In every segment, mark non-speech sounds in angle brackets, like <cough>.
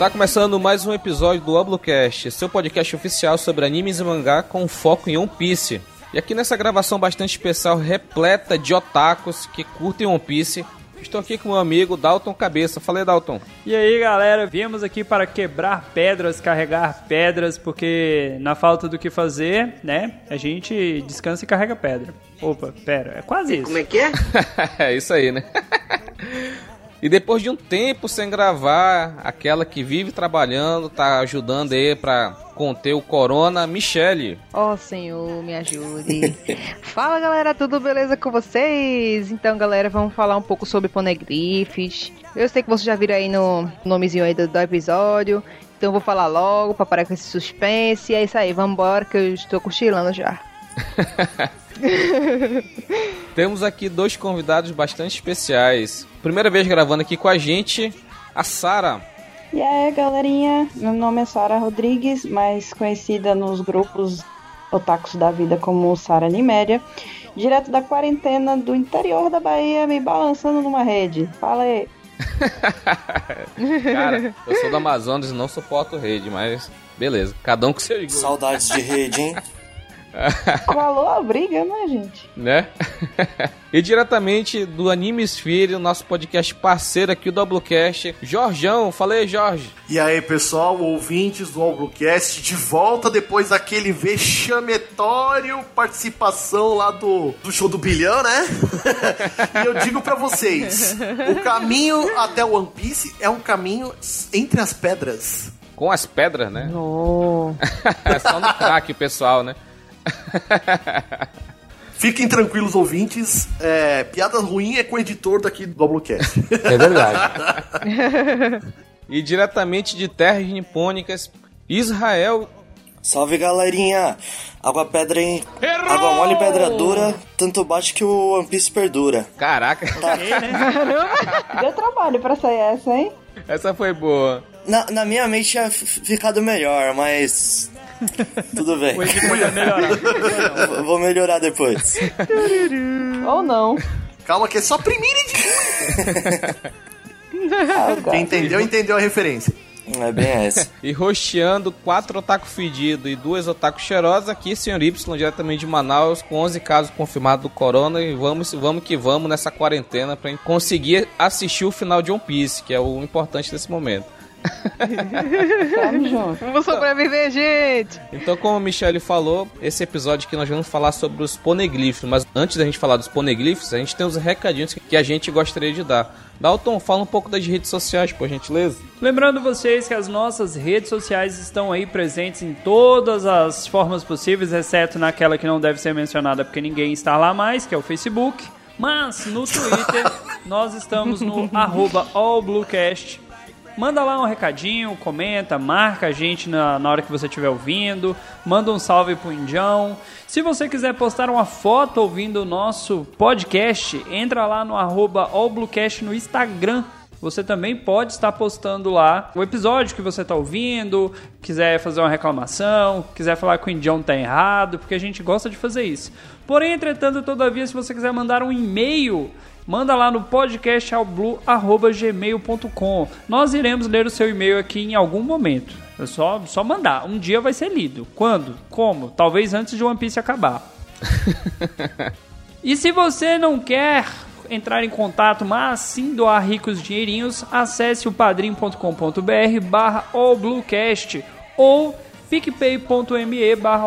Está começando mais um episódio do Oblocast, seu podcast oficial sobre animes e mangá com foco em One Piece. E aqui nessa gravação bastante especial, repleta de otakus que curtem One Piece, estou aqui com meu amigo Dalton Cabeça. Falei, Dalton. E aí, galera, viemos aqui para quebrar pedras, carregar pedras, porque na falta do que fazer, né, a gente descansa e carrega pedra. Opa, pera, é quase isso. Como é que é? <laughs> é isso aí, né? <laughs> E depois de um tempo sem gravar, aquela que vive trabalhando, tá ajudando aí pra conter o corona, Michele. Ó oh, Senhor, me ajude. <laughs> Fala galera, tudo beleza com vocês? Então galera, vamos falar um pouco sobre poneglyphs. Eu sei que vocês já viram aí no nomezinho aí do, do episódio. Então vou falar logo pra parar com esse suspense. E é isso aí, vamos embora que eu estou cochilando já. <laughs> Temos aqui dois convidados bastante especiais. Primeira vez gravando aqui com a gente, a Sara. E aí, galerinha? Meu nome é Sara Rodrigues, mais conhecida nos grupos otakus da vida como Sara Niméria. Direto da quarentena do interior da Bahia, me balançando numa rede. Fala aí. <laughs> Cara, eu sou do Amazonas e não suporto rede, mas beleza. Cada um com seu Saudades de rede, hein? <laughs> <laughs> Falou a briga, né, gente? Né? <laughs> e diretamente do Anime Sphere, nosso podcast parceiro aqui, o Doublecast, Jorjão. Falei, Jorge. E aí, pessoal, ouvintes do Doublecast, de volta depois daquele vexametório participação lá do, do show do Bilhão, né? <laughs> e eu digo para vocês, o caminho até o One Piece é um caminho entre as pedras. Com as pedras, né? Oh. é só no crack, pessoal, né? <laughs> Fiquem tranquilos, ouvintes. É, piada ruim é com o editor daqui do Doublecast. É verdade. <laughs> e diretamente de terras nipônicas, Israel. Salve galerinha! Água pedra em. Errou! Água mole pedra dura, tanto bate que o One Piece perdura. Caraca! Tá. Deu trabalho pra sair essa, hein? Essa foi boa. Na, na minha mente tinha ficado melhor, mas <laughs> tudo bem. O vai melhorar. <laughs> Vou melhorar depois. Ou não. Calma que é só primeira de Quem entendeu, entendeu a referência. É bem essa. <laughs> e rosteando quatro otaku fedidos e duas otaku cheirosas aqui, senhor Y, diretamente de Manaus, com 11 casos confirmados do corona. E vamos, vamos que vamos nessa quarentena pra conseguir assistir o final de One Piece, que é o importante nesse momento. Vamos sobreviver, gente! Então, como a Michelle falou, esse episódio aqui nós vamos falar sobre os poneglyphs. Mas antes da gente falar dos poneglyphs, a gente tem uns recadinhos que a gente gostaria de dar. Dalton, fala um pouco das redes sociais, por gentileza. Lembrando vocês que as nossas redes sociais estão aí presentes em todas as formas possíveis, exceto naquela que não deve ser mencionada porque ninguém está lá mais, que é o Facebook. Mas no Twitter <laughs> nós estamos no arroba allbluecast manda lá um recadinho, comenta, marca a gente na, na hora que você estiver ouvindo, manda um salve pro Indião. Se você quiser postar uma foto ouvindo o nosso podcast, entra lá no arroba allbluecast no Instagram. Você também pode estar postando lá o episódio que você está ouvindo, quiser fazer uma reclamação, quiser falar que o Indião tá errado, porque a gente gosta de fazer isso. Porém, entretanto, todavia, se você quiser mandar um e-mail manda lá no podcastalblue.gmail.com. Nós iremos ler o seu e-mail aqui em algum momento. É só, só mandar. Um dia vai ser lido. Quando? Como? Talvez antes de One Piece acabar. <laughs> e se você não quer entrar em contato, mas sim doar ricos dinheirinhos, acesse o padrim.com.br barra ou picpay.me barra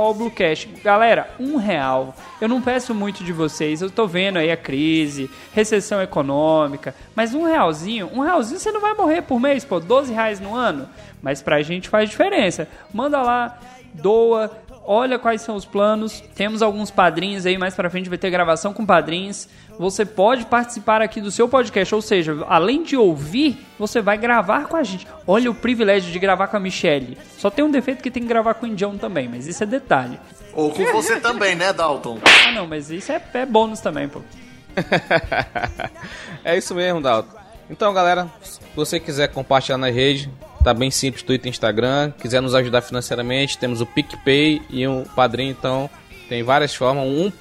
Galera, um real. Eu não peço muito de vocês, eu tô vendo aí a crise, recessão econômica, mas um realzinho, um realzinho você não vai morrer por mês, pô, 12 reais no ano, mas pra gente faz diferença. Manda lá, doa, olha quais são os planos. Temos alguns padrinhos aí, mais pra frente vai ter gravação com padrinhos. Você pode participar aqui do seu podcast, ou seja, além de ouvir, você vai gravar com a gente. Olha o privilégio de gravar com a Michelle. Só tem um defeito que tem que gravar com o Indião também, mas isso é detalhe. Ou com você também, né, Dalton? Ah, não, mas isso é, é bônus também, pô. <laughs> é isso mesmo, Dalton. Então, galera, se você quiser compartilhar na rede, tá bem simples, Twitter e Instagram. Quiser nos ajudar financeiramente, temos o PicPay e o Padrinho, então tem várias formas. Um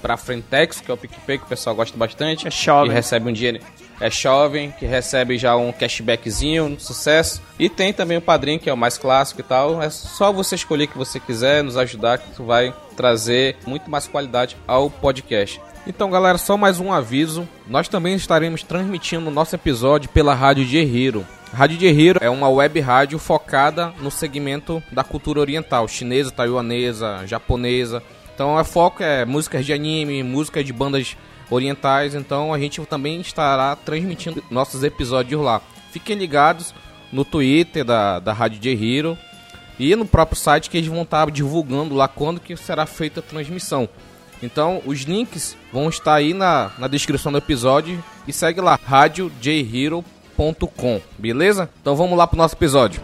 para Frentex, que é o PicPay, que o pessoal gosta bastante. É chove. E recebe um dinheiro. é jovem, que recebe já um cashbackzinho, um sucesso. E tem também o padrinho, que é o mais clássico e tal. É só você escolher o que você quiser, nos ajudar, que tu vai trazer muito mais qualidade ao podcast. Então, galera, só mais um aviso. Nós também estaremos transmitindo o nosso episódio pela Rádio de Hero. Rádio de Hero é uma web rádio focada no segmento da cultura oriental, chinesa, taiwanesa, japonesa. Então, o foco é músicas de anime, músicas de bandas orientais. Então, a gente também estará transmitindo nossos episódios lá. Fiquem ligados no Twitter da, da Rádio de Hero e no próprio site que eles vão estar divulgando lá quando que será feita a transmissão. Então, os links vão estar aí na, na descrição do episódio e segue lá, radiojhero.com, beleza? Então vamos lá pro nosso episódio.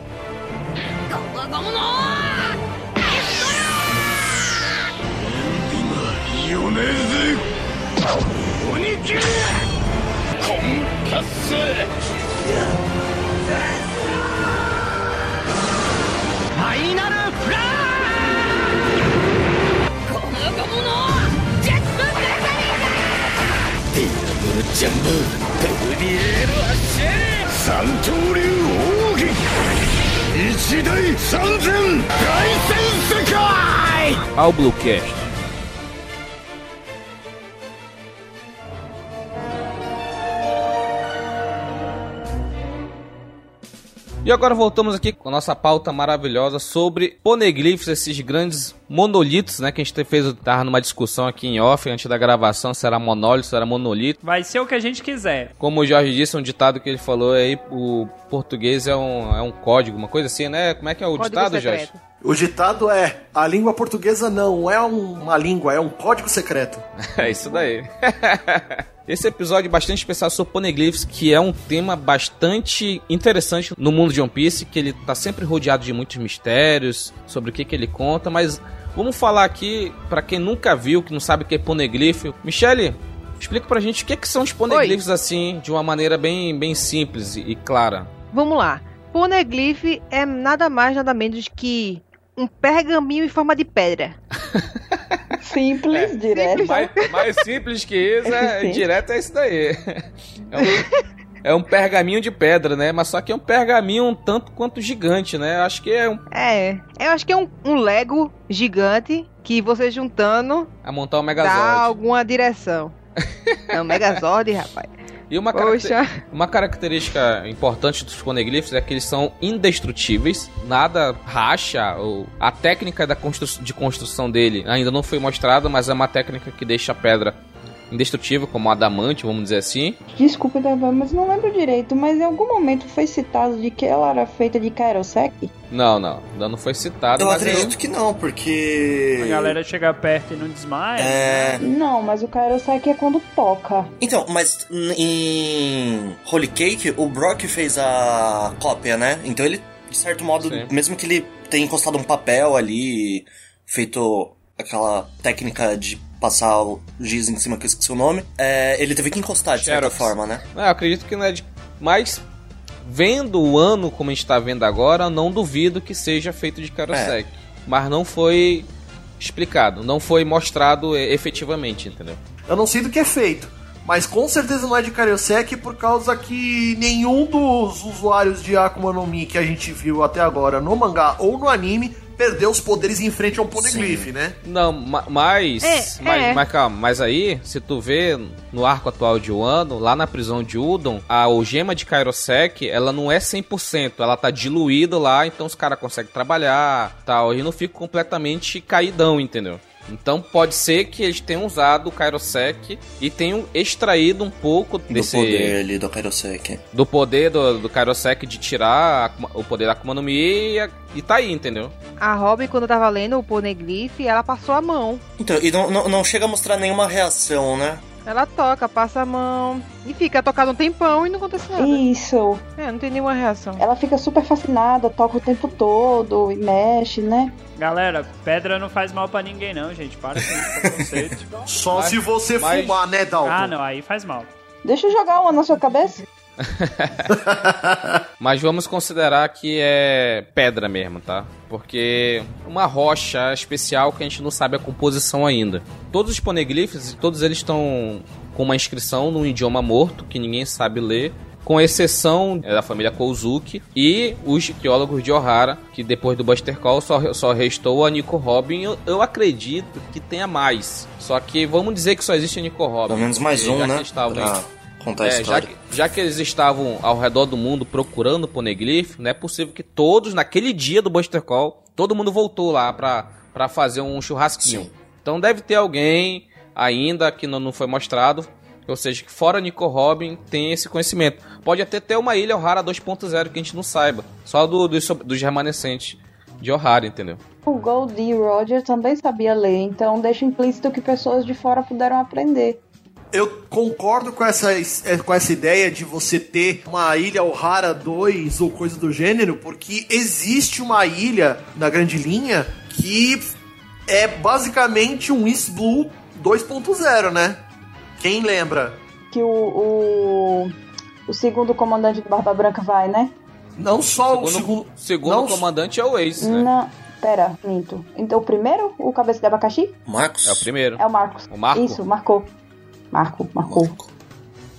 Ao Bluecast. E agora voltamos aqui com a nossa pauta maravilhosa sobre poneglyphs, esses grandes monolitos, né? Que a gente fez, tava numa discussão aqui em off, antes da gravação, se era monólito, se era monolito. Vai ser o que a gente quiser. Como o Jorge disse, um ditado que ele falou aí, o português é um, é um código, uma coisa assim, né? Como é que é o Código ditado, secreto. Jorge? O ditado é: a língua portuguesa não é uma língua, é um código secreto. <laughs> É isso daí. <laughs> Esse episódio é bastante especial sobre poneglyphs, que é um tema bastante interessante no mundo de One Piece, que ele tá sempre rodeado de muitos mistérios sobre o que, que ele conta, mas vamos falar aqui para quem nunca viu, que não sabe o que é poneglyph. Michele, explica pra gente o que, que são os poneglyphs assim, de uma maneira bem, bem simples e, e clara. Vamos lá. Poneglyph é nada mais, nada menos que um pergaminho em forma de pedra. <laughs> Simples, direto. Mais, mais simples que isso, é, <laughs> Sim. direto é isso daí. É um, é um pergaminho de pedra, né? Mas só que é um pergaminho um tanto quanto gigante, né? Acho que é um, É, eu acho que é um, um Lego gigante que você juntando a montar um dá Megazord. alguma direção. É um Megazord, <laughs> rapaz. E uma, caracter- uma característica importante dos poneglyphs é que eles são indestrutíveis, nada racha. Ou... A técnica da constru- de construção dele ainda não foi mostrada, mas é uma técnica que deixa a pedra indestrutível, como adamante, vamos dizer assim. Desculpa, mas não lembro direito, mas em algum momento foi citado de que ela era feita de Kairosek? Não, não, ainda não foi citado. Eu mas acredito que não, porque. A galera chega perto e não desmaia. É. Não, mas o Kairosek é quando toca. Então, mas em Holy Cake, o Brock fez a cópia, né? Então ele, de certo modo, Sim. mesmo que ele tenha encostado um papel ali, feito aquela técnica de passar o giz em cima que eu esqueci o nome, é, ele teve que encostar de certa Xerox. forma, né? Não, eu acredito que não é de. Mas, vendo o ano como a gente tá vendo agora, não duvido que seja feito de Karosek. Mas não foi explicado, não foi mostrado efetivamente, entendeu? Eu não sei do que é feito. Mas com certeza não é de Karyosek por causa que nenhum dos usuários de Akuma no Mi que a gente viu até agora no mangá ou no anime perdeu os poderes em frente a um poneglyph, né? Não, ma- mas, É, mas, é. mas calma, mas aí, se tu vê no arco atual de Wano, lá na prisão de Udon, a algema de Kairosek, ela não é 100%, ela tá diluída lá, então os caras conseguem trabalhar, tal, e não fica completamente caidão, entendeu? Então pode ser que eles tenham usado o Kairosek e tenham extraído um pouco Do desse poder ali do Kairosek. do poder do, do Kairosek de tirar a o poder da Akuma no Mi e, e tá aí, entendeu? A Robin, quando tava lendo o Poneglyph, ela passou a mão. Então, e não, não, não chega a mostrar nenhuma reação, né? Ela toca, passa a mão e fica tocada um tempão e não acontece nada. Isso. É, não tem nenhuma reação. Ela fica super fascinada, toca o tempo todo e mexe, né? Galera, pedra não faz mal pra ninguém não, gente. Para com esse preconceito. Só Mas- se você mas- fumar, né, Dalton? ah, não, aí faz mal. Deixa eu jogar uma na sua cabeça. <laughs> Mas vamos considerar que é pedra mesmo, tá? Porque uma rocha especial que a gente não sabe a composição ainda. Todos os poneglyphs, todos eles estão com uma inscrição num idioma morto que ninguém sabe ler com exceção da família Kozuki e os arqueólogos de Ohara, que depois do Buster Call só, só restou a Nico Robin. Eu, eu, acredito que tenha mais. Só que vamos dizer que só existe a Nico Robin. Pelo menos mais um, né? Pra contar a é, história. Já que, já que eles estavam ao redor do mundo procurando o Poneglyph, não é possível que todos, naquele dia do Buster Call, todo mundo voltou lá pra, pra fazer um churrasquinho. Sim. Então deve ter alguém ainda que não, não foi mostrado ou seja, que fora Nico Robin tem esse conhecimento. Pode até ter uma ilha Ohara 2.0 que a gente não saiba. Só do, dos, dos remanescentes de Ohara, entendeu? O Goldie Roger também sabia ler, então deixa implícito que pessoas de fora puderam aprender. Eu concordo com essa, com essa ideia de você ter uma ilha Ohara 2 ou coisa do gênero, porque existe uma ilha na Grande Linha que é basicamente um East Blue 2.0, né? Quem lembra? Que o, o, o segundo comandante do Barba Branca vai, né? Não só segundo, o segundo. segundo não, comandante é o Ace, né? Não, pera, minto. Então o primeiro, o cabeça de abacaxi? Marcos? É o primeiro. É o Marcos. O Marco? Isso, marcou. Marco, marcou. Marco.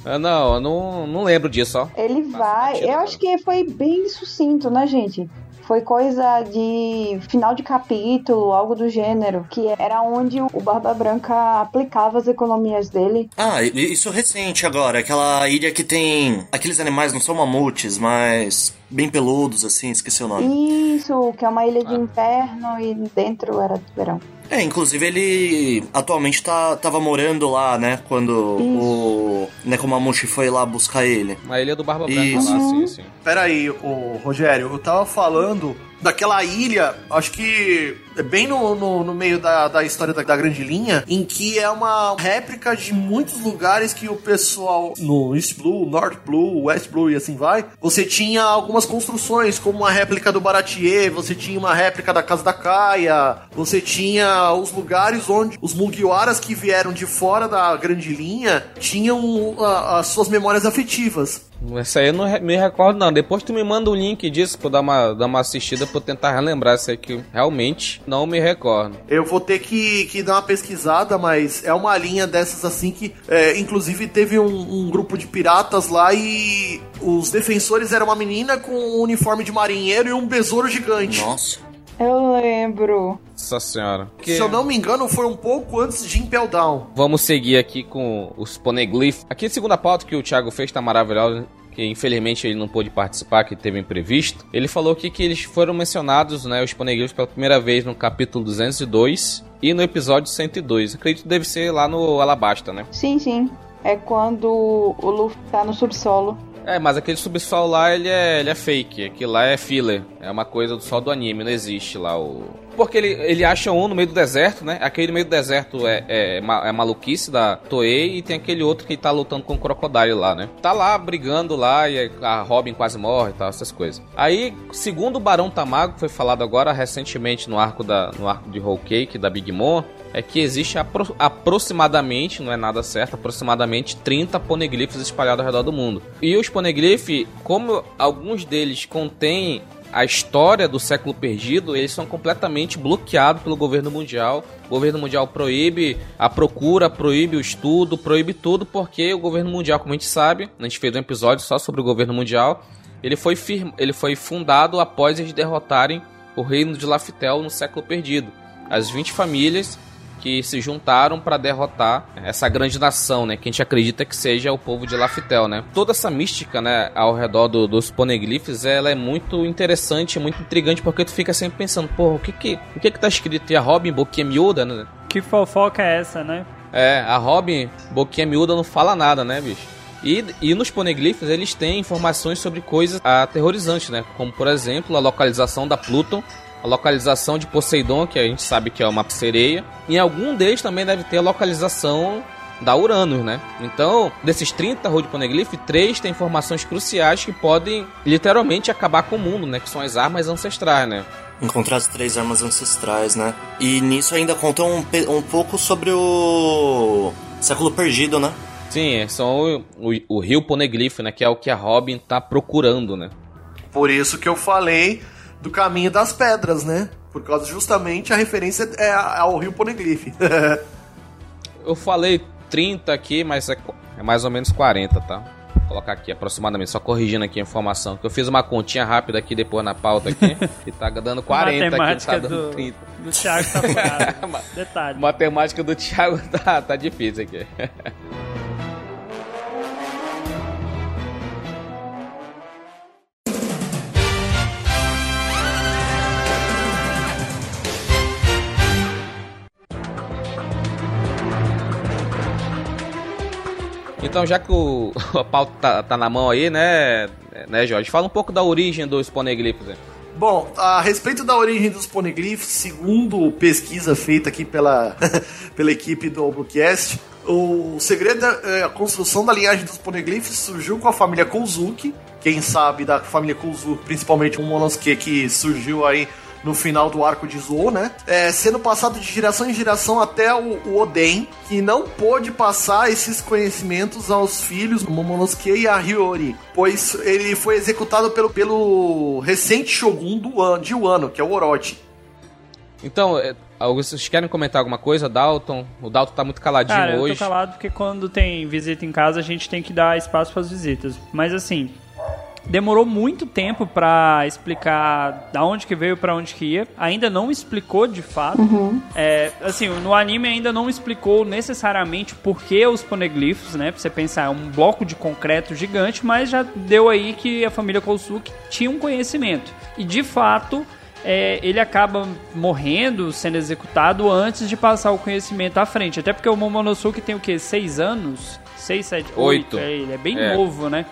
Ah, não, eu não, não lembro disso, ó. Ele vai. batido, Eu cara. acho que foi bem sucinto, né, gente? Foi coisa de final de capítulo, algo do gênero, que era onde o Barba Branca aplicava as economias dele. Ah, isso recente agora. Aquela ilha que tem. Aqueles animais não são mamutes, mas. bem peludos, assim, esqueci o nome. Isso, que é uma ilha de Ah. inverno e dentro era de verão. É, inclusive ele atualmente tá, tava morando lá, né? Quando o Nekomamushi foi lá buscar ele. Na ilha do Barba Branca Isso. lá, sim, sim. Pera aí, ô, Rogério, eu tava falando daquela ilha, acho que é bem no, no, no meio da, da história da, da Grande Linha, em que é uma réplica de muitos lugares que o pessoal no East Blue, North Blue, West Blue e assim vai, você tinha algumas construções, como uma réplica do Baratier, você tinha uma réplica da Casa da Caia, você tinha os lugares onde os Mugiwaras que vieram de fora da Grande Linha tinham ah, as suas memórias afetivas. Essa aí eu não me recordo, não. Depois tu me manda o link disso pra eu dar uma, dar uma assistida pra eu tentar relembrar isso aí que realmente não me recordo. Eu vou ter que, que dar uma pesquisada, mas é uma linha dessas assim que, é, inclusive, teve um, um grupo de piratas lá e os defensores eram uma menina com um uniforme de marinheiro e um besouro gigante. Nossa. Eu lembro. Nossa senhora. Se eu não me engano, foi um pouco antes de Impel Down. Vamos seguir aqui com os poneglyphs. Aqui a segunda pauta que o Thiago fez tá maravilhosa. Que infelizmente ele não pôde participar, que teve imprevisto. Ele falou aqui que eles foram mencionados, né, os poneglyphs, pela primeira vez no capítulo 202 e no episódio 102. Acredito que deve ser lá no Alabasta, né? Sim, sim. É quando o Luffy tá no subsolo. É, mas aquele subsolo lá, ele é, ele é fake. Aquilo lá é filler. É uma coisa só do anime, não existe lá o... Porque ele, ele acha um no meio do deserto, né? Aquele no meio do deserto é, é, é maluquice da Toei e tem aquele outro que tá lutando com o Crocodile lá, né? Tá lá brigando lá e a Robin quase morre e tal, essas coisas. Aí, segundo o Barão Tamago, que foi falado agora recentemente no arco, da, no arco de Whole Cake da Big Mom, é que existe apro- aproximadamente, não é nada certo, aproximadamente 30 poneglyphs espalhados ao redor do mundo. E os poneglyphs, como alguns deles contêm a história do século perdido, eles são completamente bloqueados pelo governo mundial. O governo mundial proíbe a procura, proíbe o estudo, proíbe tudo, porque o governo mundial, como a gente sabe, a gente fez um episódio só sobre o governo mundial, ele foi, firma, ele foi fundado após eles derrotarem o reino de Laftel no século perdido. As 20 famílias que se juntaram para derrotar essa grande nação, né? Que a gente acredita que seja o povo de Laftel, né? Toda essa mística, né, ao redor do- dos poneglyphs, ela é muito interessante, muito intrigante, porque tu fica sempre pensando, porra, o que que, o que que tá escrito? E a Robin, boquinha miúda, né? Que fofoca é essa, né? É, a Robin, boquinha miúda, não fala nada, né, bicho? E, e nos poneglyphs eles têm informações sobre coisas aterrorizantes, né? Como, por exemplo, a localização da Pluton, a localização de Poseidon, que a gente sabe que é uma sereia. E algum deles também deve ter a localização da Uranus, né? Então, desses 30 Road Poneglyph, 3 têm informações cruciais que podem literalmente acabar com o mundo, né? Que são as armas ancestrais, né? Encontrar as três armas ancestrais, né? E nisso ainda conta um, um pouco sobre o século perdido, né? Sim, são o, o, o rio Poneglyph, né? Que é o que a Robin tá procurando, né? Por isso que eu falei do caminho das pedras, né? Por causa justamente a referência é ao rio Poneglyph. <laughs> Eu falei 30 aqui, mas é, é mais ou menos 40, tá? Vou colocar aqui aproximadamente, só corrigindo aqui a informação. Que eu fiz uma continha rápida aqui depois na pauta aqui. <laughs> e tá dando 40 aqui, não tá dando do, 30. do Thiago tá furado. <laughs> Detalhe. Matemática do Thiago tá, tá difícil aqui. Então, já que o, <laughs> a pauta tá, tá na mão aí, né, né, Jorge? Fala um pouco da origem dos poneglyphs. Aí. Bom, a respeito da origem dos poneglyphs, segundo pesquisa feita aqui pela, <laughs> pela equipe do Bluecast, o segredo é a construção da linhagem dos poneglyphs surgiu com a família Kozuki. Quem sabe da família Kozuki, principalmente um Monosuke que surgiu aí no final do arco de Zou, né? É, sendo passado de geração em geração até o, o, Oden, que não pôde passar esses conhecimentos aos filhos, Momonosuke e a Hiyori, pois ele foi executado pelo, pelo recente Shogun do ano, de Wano, que é o Orochi. Então, é, vocês querem comentar alguma coisa, Dalton? O Dalton tá muito caladinho Cara, hoje. Eu tô calado porque quando tem visita em casa a gente tem que dar espaço para as visitas. Mas assim, demorou muito tempo para explicar da onde que veio para onde que ia. Ainda não explicou de fato. Uhum. É, assim, no anime ainda não explicou necessariamente por que os poneglyphs, né? Pra você pensar, é um bloco de concreto gigante, mas já deu aí que a família Kosuke tinha um conhecimento. E de fato, é, ele acaba morrendo, sendo executado antes de passar o conhecimento à frente. Até porque o Momonosuke tem o quê? Seis anos? Seis, sete, oito. Oito. É, ele é bem É. novo, né?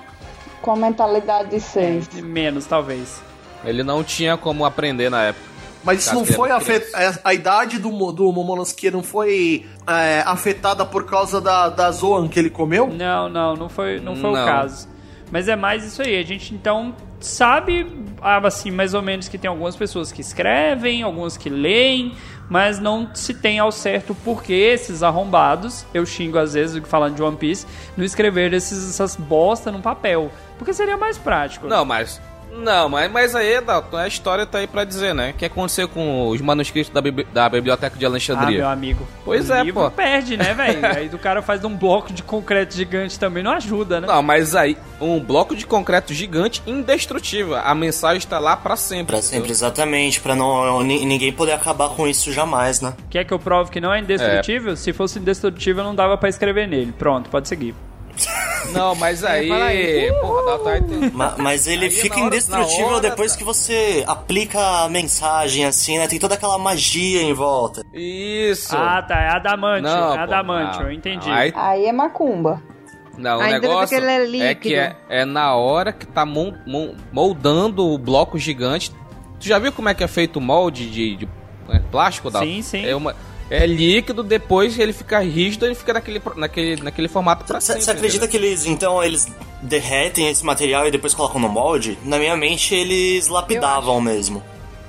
Com a mentalidade de seis. Menos, talvez. Ele não tinha como aprender na época. Mas isso não foi era afet... a, a idade do, do Momonosuke não foi é, afetada por causa da, da Zoan que ele comeu? Não, não, não foi, não foi o Não. caso. Mas é mais isso aí. A gente então sabe, ah, assim, mais ou menos que tem algumas pessoas que escrevem, algumas que leem, mas não se tem ao certo por que esses arrombados, eu xingo às vezes falando de One Piece, não escrever esses, essas bosta no papel. Porque seria mais prático. Não, mas. Não, mas, mas aí, Dalton, a história tá aí pra dizer, né? O que aconteceu com os manuscritos da, bibli- da Biblioteca de Ah, Alexandria? meu amigo. Pois o é, livro pô. perde, né, <laughs> velho? Aí do cara faz um bloco de concreto gigante também, não ajuda, né? Não, mas aí, um bloco de concreto gigante indestrutível. A mensagem tá lá pra sempre. Pra sempre, exatamente, pra não, ni- ninguém poder acabar com isso jamais, né? Quer que eu prove que não é indestrutível? Se fosse indestrutível, não dava pra escrever nele. Pronto, pode seguir. Não, mas aí. Porra, Dalton aí tem. Ma- Mas ele Aí fica na hora- indestrutível hora, depois tá. que você aplica a mensagem, assim, né? Tem toda aquela magia em volta. Isso. Ah, tá. É adamantio. Não, é adamantio, eu entendi. Aí, Aí é macumba. não, o Ainda bem negócio que ele é é, que é, é na hora que tá moldando o bloco gigante. Tu já viu como é que é feito o molde de, de, né, plástico, Dalton? Sim, sim. É, uma, é líquido, depois ele fica rígido, ele fica naquele, naquele, naquele formato pra Você sempre. acredita que eles, então, eles derretem esse material e depois colocam no molde? Na minha mente, eles lapidavam mesmo.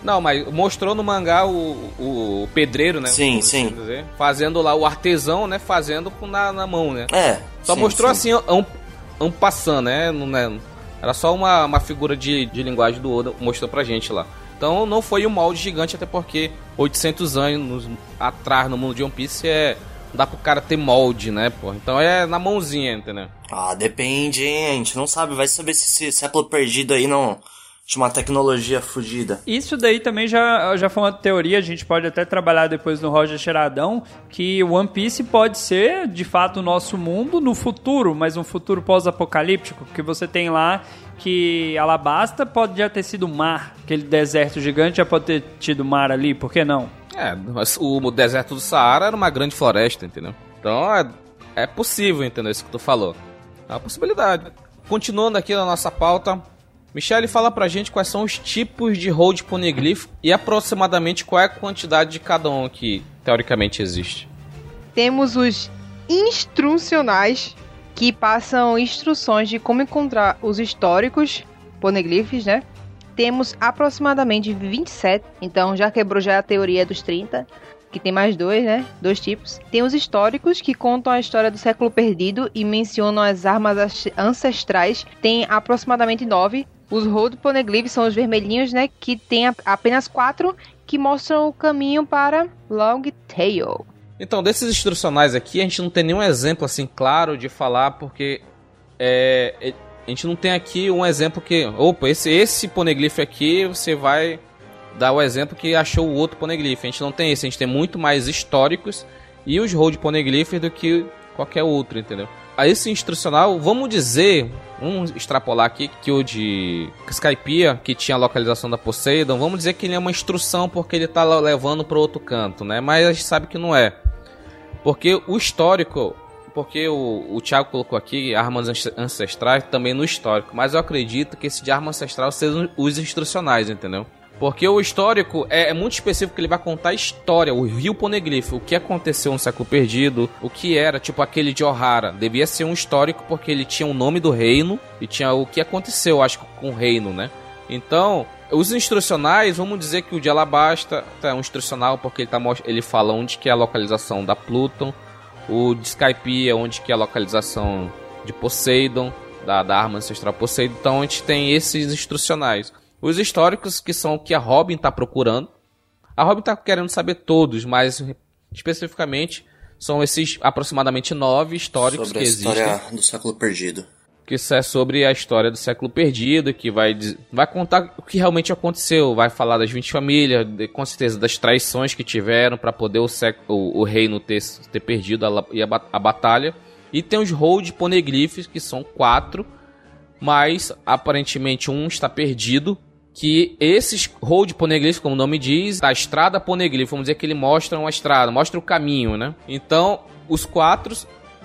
Não, mas mostrou no mangá o, o, o pedreiro, né? Sim, assim sim. dizer, fazendo lá o artesão, né? Fazendo com na, na mão, né? É. Só sim, mostrou sim. assim, um, um passando, né? Não, né? Era só uma, uma figura de, de linguagem do Oda, mostrou pra gente lá. Então não foi um molde gigante, até porque 800 anos atrás no mundo de One Piece é. Não dá pro cara ter molde, né, pô? Então é na mãozinha, entendeu? Ah, depende, hein? A gente não sabe. Vai saber se esse século perdido aí não tinha uma tecnologia fodida. Isso daí também já, já foi uma teoria, a gente pode até trabalhar depois no Roger Cheiradão, que o One Piece pode ser, de fato, o nosso mundo no futuro, mas um futuro pós-apocalíptico, porque você tem lá que Alabasta pode já ter sido mar, aquele deserto gigante já pode ter tido mar ali, por que não? É, mas o deserto do Saara era uma grande floresta, entendeu? Então é, é possível, entendeu? Isso que tu falou. É uma possibilidade. Continuando aqui na nossa pauta, Michele fala pra gente quais são os tipos de hold poneglyph e aproximadamente qual é a quantidade de cada um que teoricamente existe. Temos os instrucionais, que passam instruções de como encontrar os históricos poneglyphs, né? Temos aproximadamente 27, então já quebrou já a teoria dos 30, que tem mais dois, né? Dois tipos. Tem os históricos, que contam a história do século perdido e mencionam as armas as- ancestrais, tem aproximadamente nove. Os Road Poneglyphs são os vermelhinhos, né? Que tem apenas quatro, que mostram o caminho para Long Tail. Então, desses instrucionais aqui, a gente não tem nenhum exemplo assim claro de falar, porque é, é a gente não tem aqui um exemplo que, opa, esse, esse poneglyph aqui você vai dar o exemplo que achou o outro poneglyph. A gente não tem esse, a gente tem muito mais históricos e os road poneglyphs do que qualquer outro, entendeu? A esse instrucional, vamos dizer, vamos extrapolar aqui que o de Skypiea, que tinha a localização da Poseidon, vamos dizer que ele é uma instrução porque ele está levando para outro canto, né? Mas a gente sabe que não é. Porque o histórico, porque o, o Thiago colocou aqui armas ancestrais também no histórico, mas eu acredito que esse de arma ancestral sejam os instrucionais, entendeu? Porque o histórico é, é, muito específico, ele vai contar a história, o rio Poneglyph, o que aconteceu no século perdido, o que era, tipo aquele de Ohara. Devia ser um histórico porque ele tinha o nome do reino e tinha o que aconteceu, acho com o reino, né? Então, os instrucionais, vamos dizer que o de Alabasta é um instrucional porque ele, tá, ele fala onde que é a localização da Pluton, o de Skype é onde que é a localização de Poseidon, da, da arma ancestral Poseidon. Então a gente tem esses instrucionais. Os históricos, que são o que a Robin está procurando. A Robin está querendo saber todos, mas especificamente são esses aproximadamente nove históricos Sobre que a existem. história do século perdido. Que isso é sobre a história do século perdido, que vai, vai contar o que realmente aconteceu, vai falar das 20 famílias, de, com certeza das traições que tiveram para poder o, o, o, reino ter, ter perdido a, a, a batalha. E tem os Hold Poneglyphs, que são quatro, mas aparentemente um está perdido, que esses road poneglyphs, como o nome diz, a estrada poneglyph, vamos dizer que ele mostra uma estrada, mostra o caminho, né? Então, os quatro,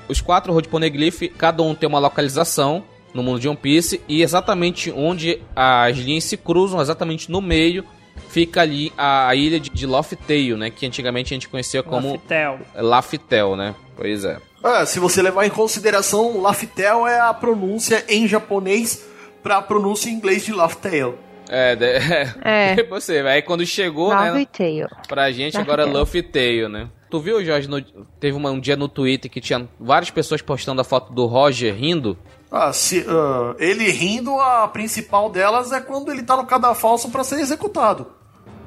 os quatro road poneglyph, cada um tem uma localização no mundo de One Piece e exatamente onde as linhas se cruzam, exatamente no meio, fica ali a, a ilha de, de Loftail, né? Que antigamente a gente conhecia como Laftel, Laftel né? Pois é. é. Se você levar em consideração, Laftel é a pronúncia em japonês para a pronúncia em inglês de Laftel. <laughs> É, é. É. Você, aí quando chegou, Love né? Tail. Pra gente Love agora é Tail. Love Tail, né? Tu viu, Jorge, no- teve uma- um dia no Twitter que tinha várias pessoas postando a foto do Roger rindo. Ah, se, ah, ele rindo, a principal delas é quando ele tá no cadafalso para ser executado.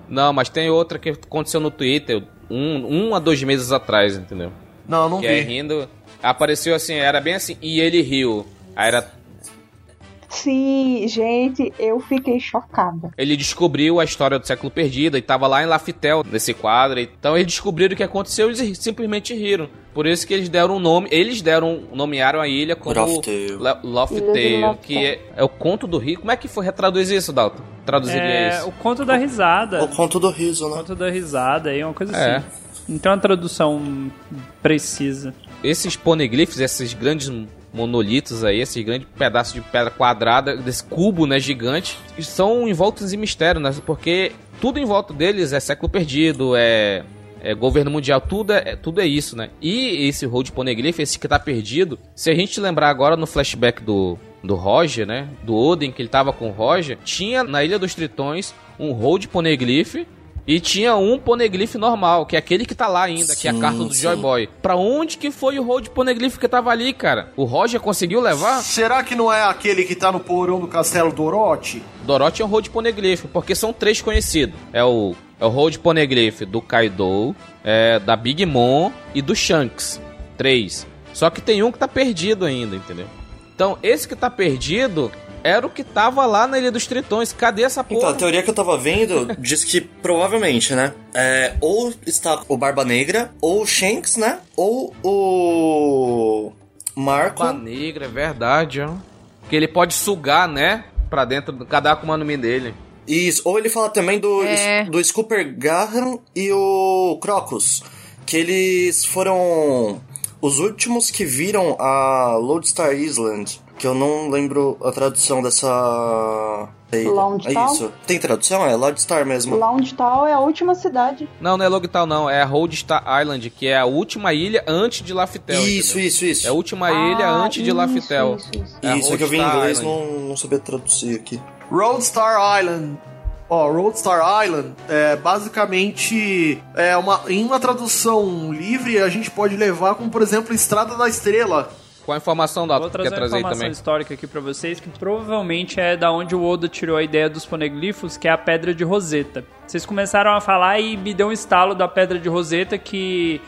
Não, mas tem outra que aconteceu no Twitter um, um a dois meses atrás, entendeu? Não, não Que é vi. rindo. Apareceu assim, era bem assim, e ele riu. Aí era. Sim, gente, eu fiquei chocada. Ele descobriu a história do século perdido e tava lá em Laftel nesse quadro. Então eles descobriram o que aconteceu e eles simplesmente riram. Por isso que eles deram um nome. Eles deram. nomearam a ilha como de que é, é o conto do rio. Como é que foi retraduz isso, Dalton? Traduziria É, isso. o conto da risada. O conto do riso, O né? conto da risada aí, uma coisa É. assim. Não tem uma tradução precisa. Esses poneglyphs, esses grandes monolitos aí, esses grandes pedaços de pedra quadrada, desse cubo, né, gigante, são envoltos em mistério, né? Porque tudo em volta deles é século perdido, é, é governo mundial, tudo é, tudo é isso, né? E esse Road Poneglyph, esse que tá perdido, se a gente lembrar agora no flashback do, do Roger, né? Do Odin, que ele tava com o Roger, tinha na Ilha dos Tritões um Road Poneglyph e tinha um Poneglyph normal, que é aquele que tá lá ainda, que é a Sim, carta do sim. Joy Boy. Pra onde que foi o Road Poneglyph que tava ali, cara? O Roger conseguiu levar? Será que não é aquele que tá no porão do castelo do Orochi? Dorothy é um Road Poneglyph, porque são três conhecidos. É o, é o Road Poneglyph do Kaido, é, da Big Mom e do Shanks. Três. Só que tem um que tá perdido ainda, entendeu? Então, esse que tá perdido era o que tava lá na Ilha dos Tritões. Cadê essa Então, porra? a teoria que eu tava vendo <laughs> diz que provavelmente, né? É, ou está o Barba Negra, ou o Shanks, né? Ou o. Marco. Barba Negra, é verdade, ó. Que ele pode sugar, né? Pra dentro do cada Akuma no Mi dele. Isso, ou ele fala também do, É. do Scooper Graham e o Crocus. Que eles foram os últimos que viram a Lodestar Island. Que eu não lembro a tradução dessa. ilha. Lounge É Town? isso. Tem tradução? É Lodestar mesmo. Lounge Town é a última cidade. Não, não é Logtown, não. É a Road Star Island, que é a última ilha antes de Laftel. Isso, entendeu? isso, isso. É a última ilha Ah, antes de isso, Laftel. Isso, isso. É Isso é que eu vi em inglês, não, não sabia traduzir aqui. Roadstar Island. Ó, Roadstar Island é basicamente é uma em uma tradução livre a gente pode levar como por exemplo Estrada da Estrela. Com a informação da Vou que quer trazer uma trazer informação também. histórica aqui pra vocês, que provavelmente é da onde o Oda tirou a ideia dos poneglifos, que é a Pedra de Roseta. Vocês começaram a falar e me deu um estalo da Pedra de Roseta que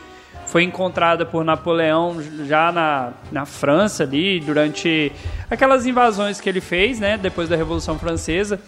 foi encontrada por Napoleão já na, na França ali, durante aquelas invasões que ele fez, né, depois da Revolução Francesa.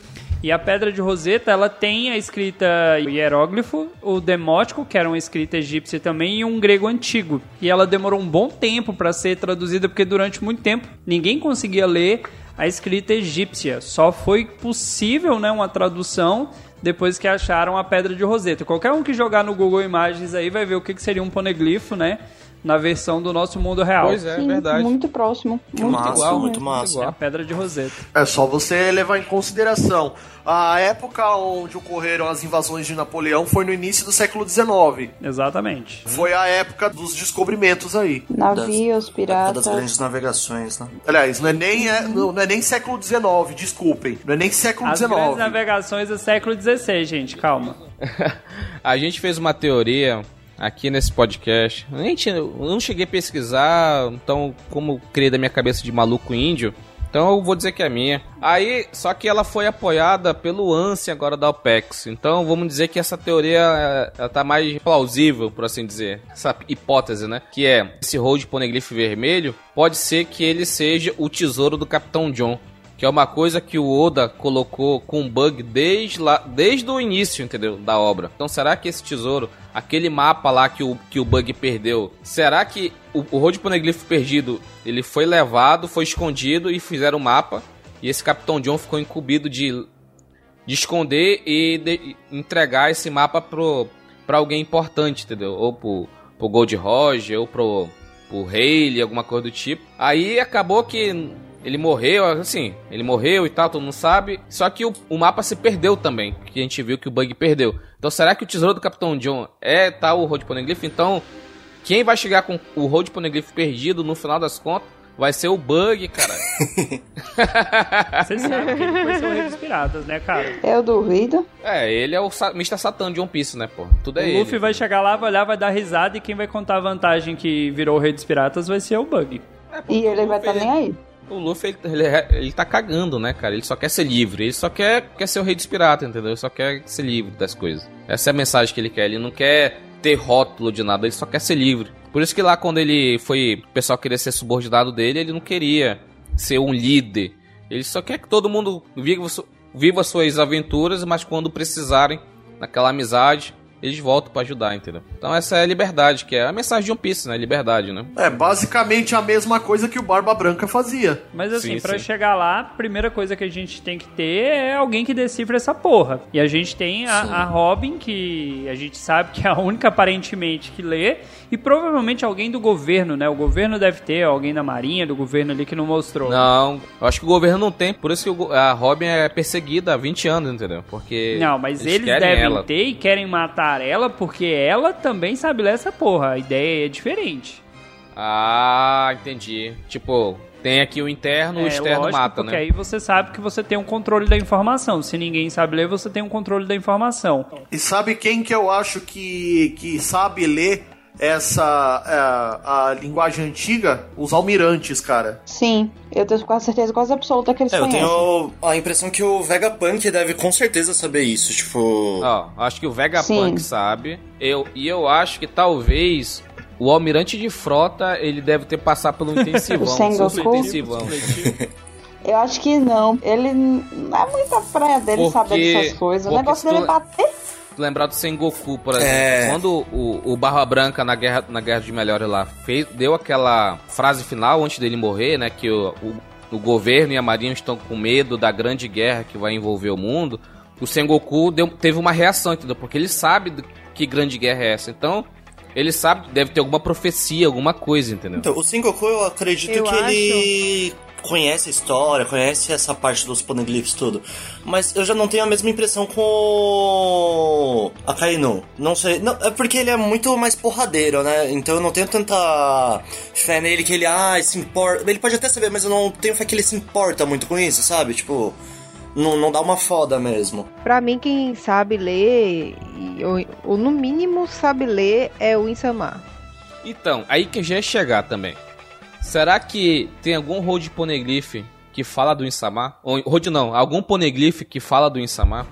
E a pedra de Roseta, ela tem a escrita hieróglifo, o demótico, que era uma escrita egípcia também, e um grego antigo. E ela demorou um bom tempo para ser traduzida, porque durante muito tempo ninguém conseguia ler a escrita egípcia. Só foi possível, né, uma tradução depois que acharam a pedra de Roseta. Qualquer um que jogar no Google Imagens aí vai ver o que seria um poneglifo, né? Na versão do nosso mundo real. Pois é, Sim, verdade. Muito próximo. Que muito massa, próximo. muito massa. A pedra de Roseta. É só você levar em consideração. A época onde ocorreram as invasões de Napoleão foi no início do século XIX. Exatamente. Foi a época dos descobrimentos aí. Navios, Das piratas. grandes navegações, né? Aliás, não é nem, é, não, não é nem século XIX, desculpem. Não é nem século As grandes XIX. navegações do século XVI, gente, calma. <laughs> a gente fez uma teoria aqui nesse podcast. Gente, eu não cheguei a pesquisar, então, como criei da minha cabeça de maluco índio, então eu vou dizer que é minha. Aí, só que ela foi apoiada pelo ANSI agora da OPEX. Então vamos dizer que essa teoria é, ela tá mais plausível, por assim dizer. Essa hipótese, né? Que é esse Road Poneglyph vermelho pode ser que ele seja o tesouro do Capitão John. Que é uma coisa que o Oda colocou com bug desde, lá, desde o início, entendeu? Da obra. Então será que esse tesouro, aquele mapa lá que o, que o bug perdeu, será que o, o Road Poneglyph perdido, ele foi levado, foi escondido e fizeram o mapa? E esse Capitão John ficou incumbido de, de esconder e de- entregar esse mapa pro, alguém importante, entendeu? Ou pro, pro Gold Roger, ou pro, pro Haley, alguma coisa do tipo. Aí acabou que ele morreu, assim, ele morreu e tal, todo mundo sabe. Só que o, o mapa se perdeu também, que a gente viu que o bug perdeu. Então será que o tesouro do Capitão John é tal o Road Poneglyph? Então, quem vai chegar com o Road Poneglyph perdido no final das contas vai ser o bug, cara. <laughs> Você sabe que ele foi ser o Rei dos Piratas, né, cara? Eu duvido. é, ele é o Sa Mr. Satan de One Piece, né, pô? Tudo é o ele. Luffy vai chegar lá, vai olhar, vai dar risada e quem vai contar a vantagem que virou o Rei dos Piratas vai ser o Bug. E ele vai estar Luffy, nem aí. O Luffy, ele, ele, é- ele tá cagando, né, cara? Ele só quer ser livre. Ele só quer, quer ser o rei dos piratas, entendeu? Ele só quer ser livre das coisas. Essa é a mensagem que ele quer. Ele não quer ter rótulo de nada, ele só quer ser livre. Por isso que lá, quando ele foi... O pessoal queria ser subordinado dele, ele não queria ser um líder. Ele só quer que todo mundo viva, viva suas aventuras, mas quando precisarem, naquela amizade, eles voltam pra ajudar, entendeu? Então essa é a liberdade, que é a mensagem de One Piece, né? Liberdade, né? É basicamente a mesma coisa que o Barba Branca fazia. Mas assim, sim. chegar lá, a primeira coisa que a gente tem que ter é alguém que decifra essa porra. E a gente tem a, a Robin, que a gente sabe que é a única aparentemente que lê, e provavelmente alguém do governo, né? O governo deve ter, alguém da marinha, do governo ali que não mostrou. Não, eu acho que o governo não tem, por isso que a Robin é perseguida há 20 anos, entendeu? Porque. Não, mas eles, querem devem ela. ter e querem matar ela porque ela também sabe ler essa porra. A ideia é diferente. Ah, entendi. Tipo, tem aqui o interno, o é, externo lógico, mata, porque né? aí você sabe que você tem um controle da informação. Se ninguém sabe ler, você tem um controle da informação. E sabe quem que eu acho que, que sabe ler essa é, a linguagem antiga? Os almirantes, cara. Sim, eu tenho quase certeza quase absoluta que eles É, eu conhecem. tenho a impressão que o Vegapunk deve com certeza saber isso, tipo... Ó, acho que o Vegapunk Sim. sabe. Eu, e eu acho que talvez o almirante de frota, ele deve ter passado pelo <laughs> intensivão. O Sengoku? intensivão. Eu acho que não. Ele não é muita praia dele Porque- saber dessas coisas. O negócio dele tu- é bater. Lembrar do Sengoku, por exemplo. É. Quando o, o Barra Branca na guerra, na guerra de Melhores lá fez, deu aquela frase final antes dele morrer, né? Que o, o, o governo e a marinha estão com medo da grande guerra que vai envolver o mundo. O Sengoku deu, teve uma reação, entendeu? Porque ele sabe do- que grande guerra é essa. Então, ele sabe, deve ter alguma profecia, alguma coisa, entendeu? Então, o Sengoku eu acredito Eu que ele conhece a história, conhece essa parte dos poneglyphs tudo. Mas eu já não tenho a mesma impressão com o Akainu. Não sei, não, é porque ele é muito mais porradeiro, né? Então eu não tenho tanta fé nele que ele ah, se importa. Ele pode até saber, mas eu não tenho fé que ele se importa muito com isso, sabe? Tipo, não, não dá uma foda mesmo. Pra mim, quem sabe ler, ou, ou no mínimo sabe ler, é o Insamar. Então, aí que já ia chegar também. Será que tem algum road poneglyph que fala do Insama? Ou road não, algum poneglyph que fala do Insama?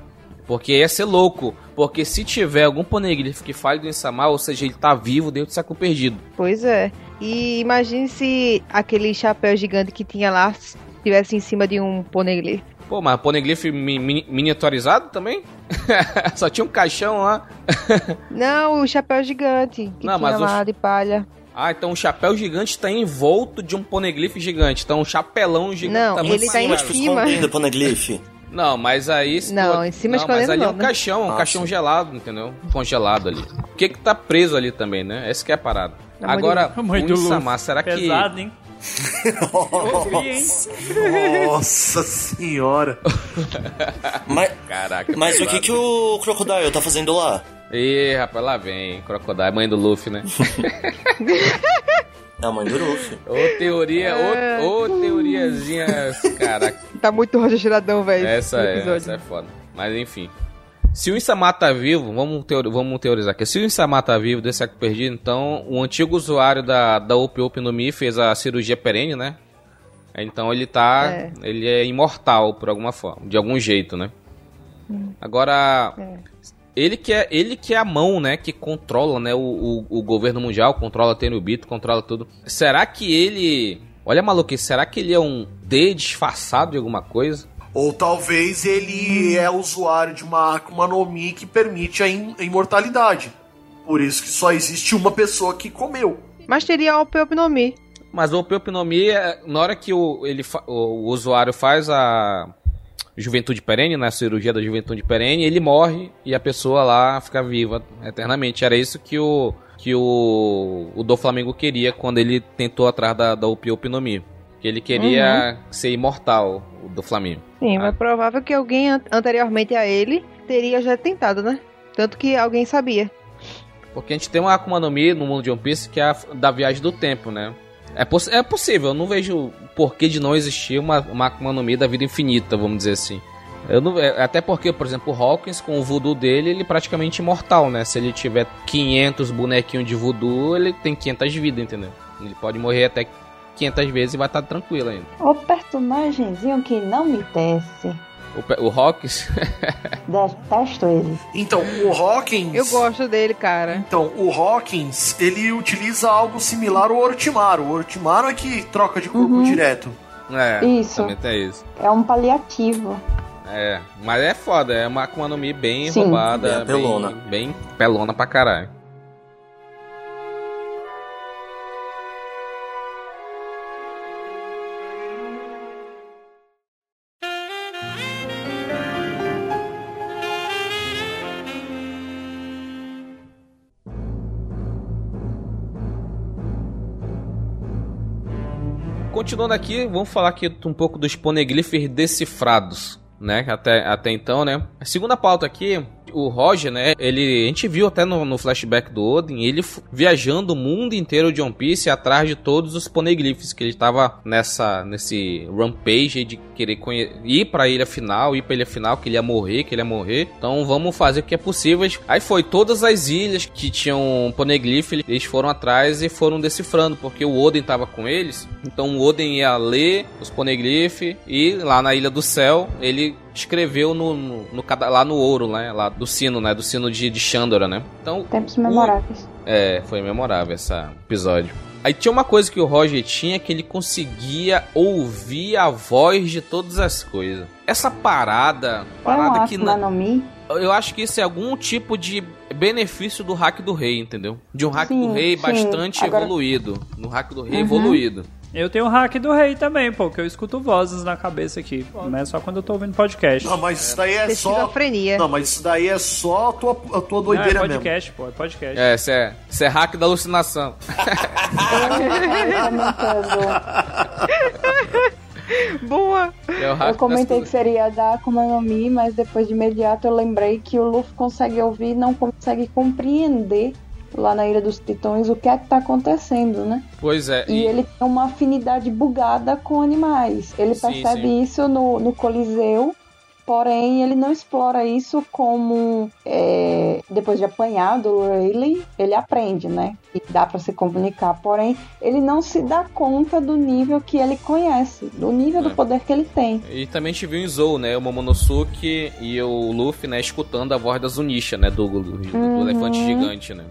Porque ia ser louco. Porque se tiver algum poneglyph que fale do Insama, ou seja, ele tá vivo dentro do século perdido. Pois é. E imagine se aquele chapéu gigante que tinha lá estivesse em cima de um poneglyph. Pô, mas poneglyph mi mi miniaturizado também? <laughs> Só tinha um caixão lá. <laughs> Não, o chapéu gigante que Não, tinha mas lá o- de palha. Ah, então o chapéu gigante está envolto de um poneglyph gigante. Então um chapelão gigante. Não, muito ele tá em cima. o poneglyph. Não, mas aí... Não, tu- em cima não, mas ali é um não, né? caixão, um Ah, caixão gelado, entendeu? Congelado ali. O que que tá preso ali também, né? Essa que é a parada. A mãe Agora. Insama, será que... Pesado, hein? Nossa senhora. Mas, Caraca, mas o que, que o Crocodile tá fazendo lá? Ih, rapaz, lá vem, Crocodile, mãe do Luffy, né? É a mãe do Luffy. Ô teoria, É. ô, ô teoriazinha, caraca. Tá muito Roger Giradão, velho. Essa é, essa é foda. Mas enfim. Se o Insama tá vivo, vamos, teori- vamos teorizar aqui. Se o Insama tá vivo desse século perdido, então o antigo usuário da, da Up Up no Mi fez a cirurgia perene, né? Então ele tá. É. Ele é imortal por alguma forma, de algum jeito, né? Agora. É. Ele que, é, ele que é a mão, né, que controla, né, o, o, o governo mundial, controla a Tenryubito, controla tudo. Será que ele... Olha, maluquice, será que ele é um D disfarçado de alguma coisa? Ou talvez ele é usuário de uma Akuma no Mi que permite a, im- a imortalidade. Por isso que só existe uma pessoa que comeu. Mas teria o Peu no Mi. Mas o Opiopnomia, é, na hora que o, ele, o, o usuário faz a juventude perene, né, a cirurgia da juventude perene, ele morre e a pessoa lá fica viva eternamente. Era isso que o que o, o do Flamengo queria quando ele tentou atrás da, da Opiopnomia. Que ele queria ser imortal, do Flamengo. Sim, Ah. mas provável que alguém an- anteriormente a ele teria já tentado, né? Tanto que alguém sabia. Porque a gente tem uma Akuma no Mi no mundo de One Piece que é a da viagem do tempo, né? É, poss é possível, eu não vejo porquê de não existir uma, uma Akuma no Mi da vida infinita, vamos dizer assim. Eu não, é, até porque, por exemplo, o Hawkins, com o voodoo dele, ele é praticamente imortal, né? Se ele tiver 500 bonequinhos de voodoo, ele tem 500 vidas, entendeu? Ele pode morrer até 500 vezes e vai estar tranquilo ainda. O personagemzinho que não me desce. O, pe- o Hawkins, <laughs> Detesto ele. Então, o Hawkins. Eu gosto dele, cara. Então, o Hawkins, ele utiliza algo similar ao Orochimaru. O Orochimaru é que troca de corpo Uhum. direto. é, Isso. tem isso. É um paliativo. É, mas é foda, é uma Akuma no Mi bem Sim. roubada, Bem apelona. Bem, bem pelona pra caralho. Continuando aqui, vamos falar aqui um pouco dos poneglyphs decifrados, né? Até, até então, né? A segunda pauta aqui, o Roger, né? Ele, a gente viu até no, no flashback do Odin, ele viajando o mundo inteiro de One Piece atrás de todos os poneglyphs, que ele estava nessa, nesse rampage de querer ir pra ilha final, ir pra ilha final, que ele ia morrer, que ele ia morrer. Então vamos fazer o que é possível. Aí foi todas as ilhas que tinham poneglyph, eles foram atrás e foram decifrando, porque o Odin tava com eles. Então o Odin ia ler os poneglyph e lá na Ilha do Céu ele escreveu no, no, no lá no ouro, né? Lá do sino, né? Do sino de, de Chandora, né? Então Tempos o- memoráveis. é, foi memorável esse episódio. Aí tinha uma coisa que o Roger tinha que ele conseguia ouvir a voz de todas as coisas. Essa parada, É parada que na- no Mi. eu acho que isso é algum tipo de benefício do hack do rei, entendeu? De um hack Sim, do rei sim. bastante Agora- evoluído, no hack do rei Uhum. evoluído. Eu tenho o hack do rei também, pô, que eu escuto vozes na cabeça aqui. Não é só quando eu tô ouvindo podcast. Não, mas isso daí é só. Não, mas isso daí é só a tua, a tua Não, é doideira mesmo. podcast, pô, é podcast. É, isso é, isso é hack da alucinação. <laughs> <laughs> Boa! É hack Eu comentei que seria da Akuma no Mi, mas depois de imediato eu lembrei que o Luffy consegue ouvir e não consegue compreender lá na Ilha dos Tritões o que é que tá acontecendo, né? Pois é, E e, ele tem uma afinidade bugada com animais. Ele Sim, percebe sim. isso no, no Coliseu Porém, ele não explora isso como é, depois de apanhar do Rayleigh, ele aprende, né? E dá para se comunicar. Porém, ele não se dá conta do nível que ele conhece, do nível é. do poder que ele tem. E também a gente viu em Zou, né? O Momonosuke e o Luffy, né? Escutando a voz da Zunisha, né? Do, do, do uhum. elefante gigante, né?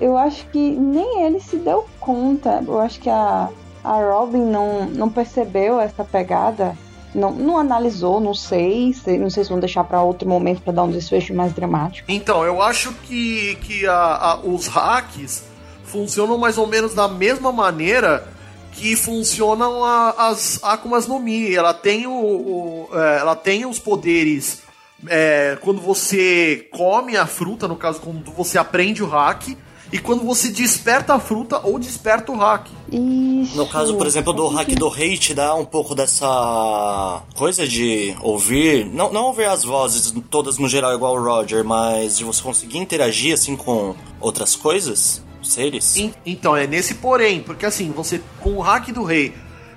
Eu acho que nem ele se deu conta. Eu acho que a, a Robin não, não percebeu essa pegada não, não analisou, não sei, não sei se vão deixar para outro momento para dar um desfecho mais dramático. Então, eu acho que, que a, a, os hacks funcionam mais ou menos da mesma maneira que funcionam a, as Akumas no Mi. Ela tem, o, o é, ela tem os poderes é, quando você come a fruta, no caso, quando você aprende o hack e quando você desperta a fruta ou desperta o hack. Isso. No caso, por exemplo, do hack do hate, dá um pouco dessa coisa de ouvir, não, não ouvir as vozes todas no geral igual o Roger, mas de você conseguir interagir assim com outras coisas, seres. então, é nesse porém, porque assim, você com o hack do rei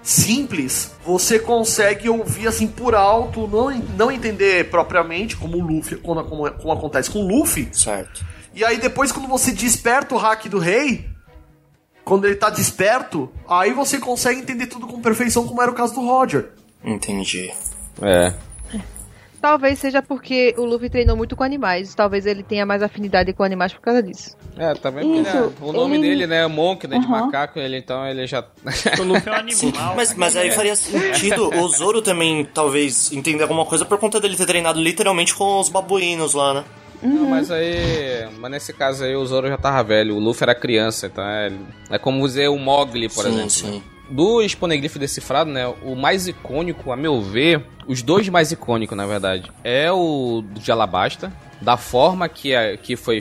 simples, você consegue ouvir assim por alto, não, não entender propriamente como o Luffy, como, como, como acontece com o Luffy. Certo e aí depois quando você desperta o hack do rei, quando ele tá desperto, aí você consegue entender tudo com perfeição, como era o caso do Roger. Entendi. É. Talvez seja porque o Luffy treinou muito com animais. Talvez ele tenha mais afinidade com animais por causa disso. É, também Isso, o nome ele... dele, né, é Monk, né, uhum. de macaco, ele então ele já... o Luffy é um <laughs> animal. Sim, mas, mas aí faria sentido o <laughs> Zoro também, talvez, entender alguma coisa por conta dele ter treinado literalmente com os babuínos lá, né? Uhum. Não, mas aí. Mas nesse caso aí o Zoro já tava velho, o Luffy era criança, então é. É como dizer o Mogli, por sim, exemplo. Sim. Do Exponegrifo decifrado, né? O mais icônico, a meu ver, os dois mais icônicos, na verdade, é o de Alabasta, da forma que, a, que foi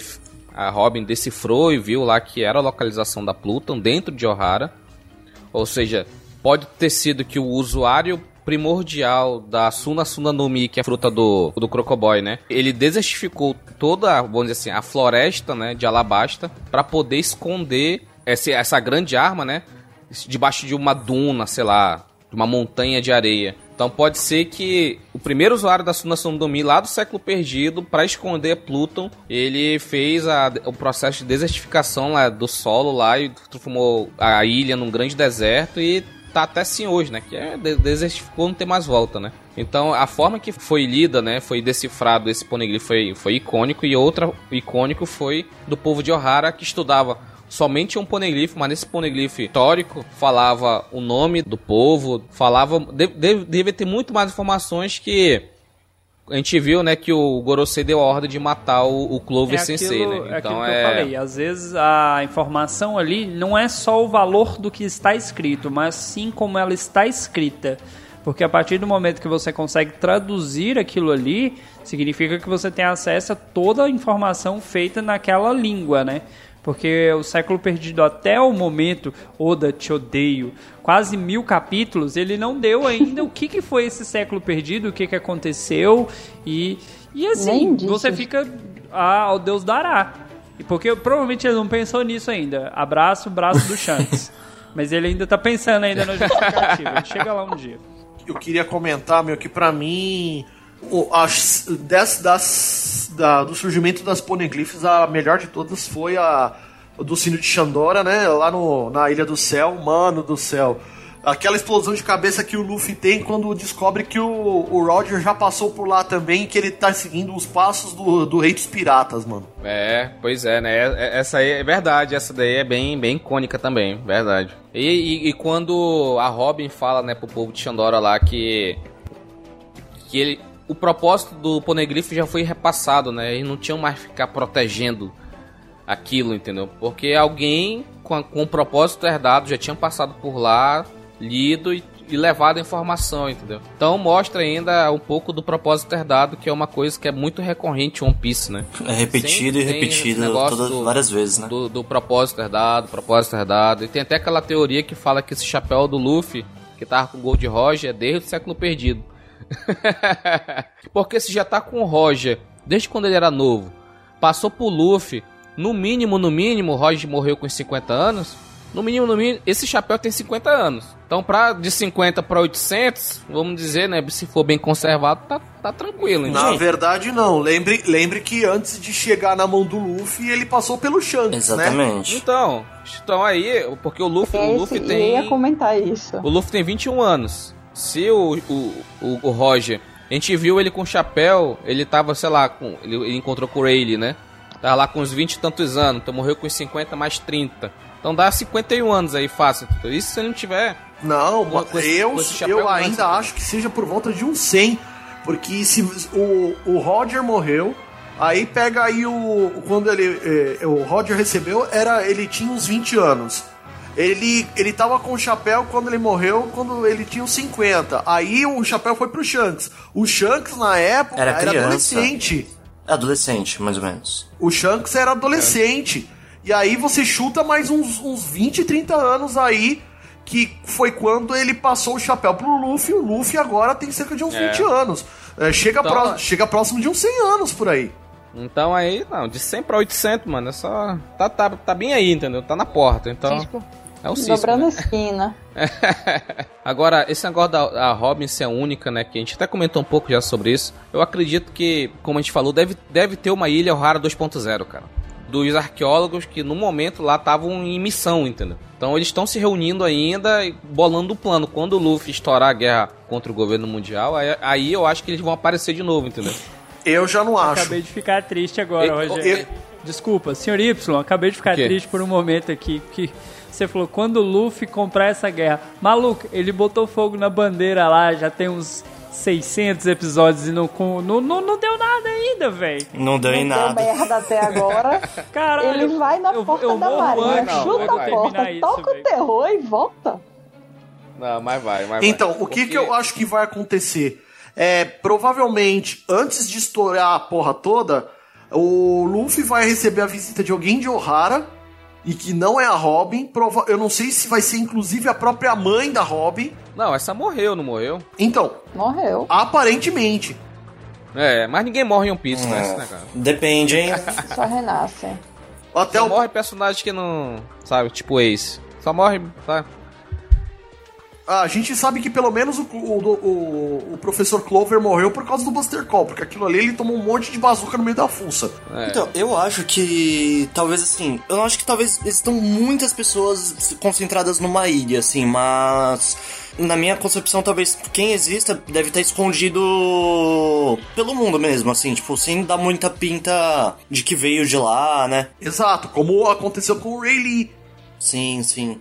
a Robin decifrou e viu lá que era a localização da Pluton dentro de Ohara. Ou seja, pode ter sido que o usuário primordial da Suna Suna no Mi, que é a fruta do, do Crocoboy, né? Ele desertificou toda, vamos dizer assim, a floresta, né, de Alabasta para poder esconder essa, essa grande arma, né, debaixo de uma duna, sei lá, de uma montanha de areia. Então pode ser que o primeiro usuário da Suna Mi lá do século perdido, para esconder Pluton, ele fez a, o processo de desertificação lá do solo lá e transformou a ilha num grande deserto e tá até assim hoje, né? Que é desertificou, não tem mais volta, né? Então a forma que foi lida, né, foi decifrado esse poneglyph foi, foi icônico e outra icônico foi do povo de Ohara que estudava somente um poneglyph, mas nesse poneglyph histórico falava o nome do povo, falava deve, deve ter muito mais informações que a gente viu, né, que o Gorosei deu a ordem de matar o, o Clover é Sensei, aquilo, né? Então é, é... eu falei, às vezes a informação ali não é só o valor do que está escrito, mas sim como ela está escrita. Porque a partir do momento que você consegue traduzir aquilo ali, significa que você tem acesso a toda a informação feita naquela língua, né? Porque o século perdido até o momento, Oda, te odeio, quase mil capítulos, ele não deu ainda o que, que foi esse século perdido, o que, que aconteceu. E, e assim, você fica. Ah, o Deus dará. Porque provavelmente ele não pensou nisso ainda. Abraço, braço do Shanks. <laughs> Mas ele ainda tá pensando ainda no <laughs> justificativo. Ele chega lá um dia. Eu queria comentar, meu, que para mim as, das, das, da, do surgimento das poneglyphs, a melhor de todas foi a do sino de Xandora, né? Lá no, na Ilha do Céu, mano do céu. Aquela explosão de cabeça que o Luffy tem quando descobre que o, o Roger já passou por lá também e que ele tá seguindo os passos do, do Rei dos Piratas, mano. É, pois é, né? É, é, essa aí é verdade, essa daí é bem, bem icônica também, verdade. E, e, e quando a Robin fala, né, pro povo de Xandora lá que. que ele, o propósito do Poneglyph já foi repassado, né? Eles não tinham mais ficar protegendo aquilo, entendeu? Porque alguém com, com o propósito herdado já tinha passado por lá, lido e, e, levado a informação, entendeu? Então mostra ainda um pouco do propósito herdado, que é uma coisa que é muito recorrente em One Piece, né? É repetido Sempre e repetido todas, do, várias vezes, né? Do, do propósito herdado, propósito herdado. E tem até aquela teoria que fala que esse chapéu do Luffy, que tava com o Gold Roger, é desde o século perdido. <laughs> Porque se já tá com o Roger desde quando ele era novo, passou pro Luffy, no mínimo, no mínimo, o Roger morreu com 50 anos. No mínimo, no mínimo, esse chapéu tem 50 anos. Então, pra, de 50 para 800, vamos dizer, né? Se for bem conservado, tá, tá tranquilo. Na verdade, não. Lembre, lembre que antes de chegar na mão do Luffy, ele passou pelo Shanks, né? Exatamente. Então, então aí, porque o Luffy, o Esse, Luffy eu tem. ia comentar isso. O Luffy tem 21 anos. Se o, o, o, o Roger, a gente viu ele com chapéu, ele tava, sei lá, com, ele, ele encontrou com o Rayleigh, né? Tava lá com uns 20 e tantos anos, então morreu com uns 50 mais 30. Então dá 51 anos aí fácil. Isso se ele não tiver. Não, Com- com esse- eu, chapéu eu é ainda assim. acho que seja por volta de uns 100. Porque se o, o Roger morreu, aí pega aí o. Quando ele. eh, o Roger recebeu, era ele tinha uns 20 anos. Ele, ele tava com o chapéu quando ele morreu, quando ele tinha uns 50. Aí o chapéu foi pro Shanks. O Shanks, na época, Era era, adolescente. É Adolescente, mais ou menos. O Shanks era adolescente. E aí você chuta mais uns, uns 20, 30 anos aí, que foi quando ele passou o chapéu pro Luffy. O Luffy agora tem cerca de uns É. 20 anos. É, chega, Então, pró- é. chega próximo de uns 100 anos por aí. Então aí, não, de 100 pra 800, mano, é só. Tá, tá, tá bem aí, entendeu? Tá na porta. Então. Cisco. É o Cisco. Dobrando né? a esquina. <laughs> Agora, esse negócio da a Robin ser única, né? Que a gente até comentou um pouco já sobre isso. Eu acredito que, como a gente falou, deve, deve ter uma ilha rara 2.0, cara. Dos arqueólogos que no momento lá estavam em missão, entendeu? Então eles estão se reunindo ainda e bolando o plano. Quando o Luffy estourar a guerra contra o governo mundial, aí, aí eu acho que eles vão aparecer de novo, entendeu? Eu já não acho. Acabei de ficar triste agora, Eu- Rogério. eu- Desculpa, senhor Y, acabei de ficar triste por um momento aqui. Que você falou, quando o Luffy comprar essa guerra. Maluco, ele botou fogo na bandeira lá, já tem uns 600 episódios e não, com- não, não, não deu nada ainda, velho. Não deu em deu nada. merda até agora. <laughs> Caralho. Ele vai na eu- porta eu da marinha, chuta vai a porta, isso, toca o velho. terror e volta. Não, mas vai, mas Então, o que, que eu acho que vai acontecer? É, provavelmente, antes de estourar a porra toda, o Luffy vai receber a visita de alguém de Ohara, e que não é a Robin. Prova eu não sei se vai ser inclusive a própria mãe da Robin. Não, essa morreu, não morreu? Então, Morreu. aparentemente. É, mas ninguém morre em One Piece, né, É. né, cara? Depende, hein? <laughs> Só renasce. Até Só o, morre personagem que não. Sabe, tipo Ace. Só morre, tá? A gente sabe que pelo menos o, o, o, o professor Clover morreu por causa do Buster Call, porque aquilo ali ele tomou um monte de bazuca no meio da fuça. É. Então, eu acho que talvez assim, eu acho que talvez estão muitas pessoas concentradas numa ilha, assim, mas na minha concepção, talvez quem exista deve estar escondido pelo mundo mesmo, assim, tipo, sem dar muita pinta de que veio de lá, né? Exato, como aconteceu com o Rayleigh. Sim, sim.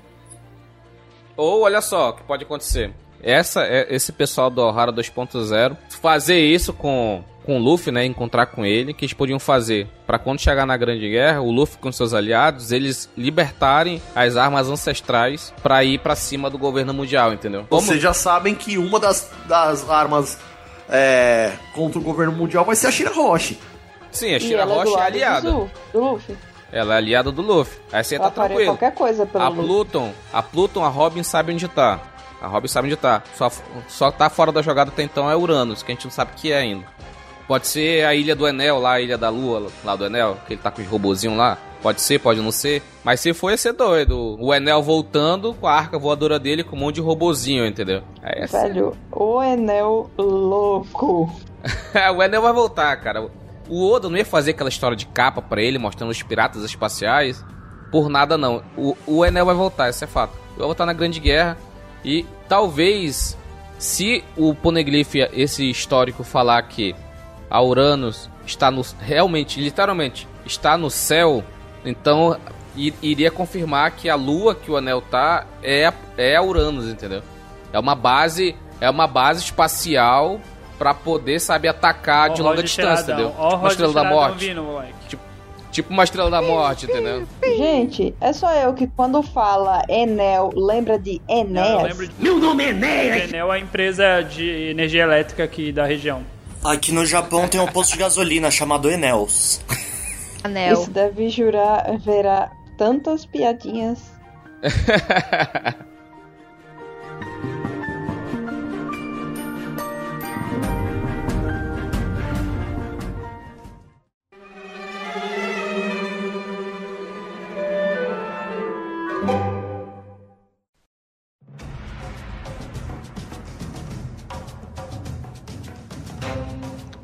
Ou olha só, o que pode acontecer. Essa, é- esse pessoal do Ohara 2.0 fazer isso com, com o Luffy, né? Encontrar com ele, que eles podiam fazer pra quando chegar na Grande Guerra, o Luffy com seus aliados, eles libertarem as armas ancestrais pra ir pra cima do governo mundial, entendeu? Como- Vocês já sabem que uma das, das armas é, contra o governo mundial vai ser a Shira Roche. Sim, a Shira ela é do Roche é lado aliada. do, do Luffy. Ela é aliada do Luffy. Aí você Ela tá tranquilo. qualquer coisa pelo A Luffy. Pluton, a Pluton, a Robin sabe onde tá. A Robin sabe onde tá. Só, só tá fora da jogada até então é Uranus, que a gente não sabe o que é ainda. Pode ser a ilha do Enel lá, a ilha da Lua lá do Enel, que ele tá com os robozinhos lá. Pode ser, pode não ser. Mas se for, ia ser doido. O Enel voltando com a arca voadora dele com um monte de robozinho, entendeu? É Velho, o Enel louco. <laughs> o Enel vai voltar, cara. O Oda não ia fazer aquela história de capa pra ele, mostrando os piratas espaciais. Por nada, não. O, o Enel vai voltar, isso é fato. Vai voltar na Grande Guerra. E talvez, se o Poneglyph, esse histórico, falar que a Uranus está no. Realmente, literalmente, está no céu, então iria confirmar que a lua que o anel tá é, é a Uranus, entendeu? É uma base. É uma base espacial pra poder, sabe, atacar Ó, de longa Roger distância, Tiradão. entendeu? Ó, o uma estrela da morte. vindo, moleque. Tipo uma estrela da morte, entendeu? Gente, é só eu que quando fala Enel, lembra de Enéas? lembro de... Meu nome é Enéas! Enel é a empresa de energia elétrica aqui da região. Aqui no Japão tem um posto de gasolina chamado Enels. Anel. Isso deve jurar verá tantas piadinhas. <laughs>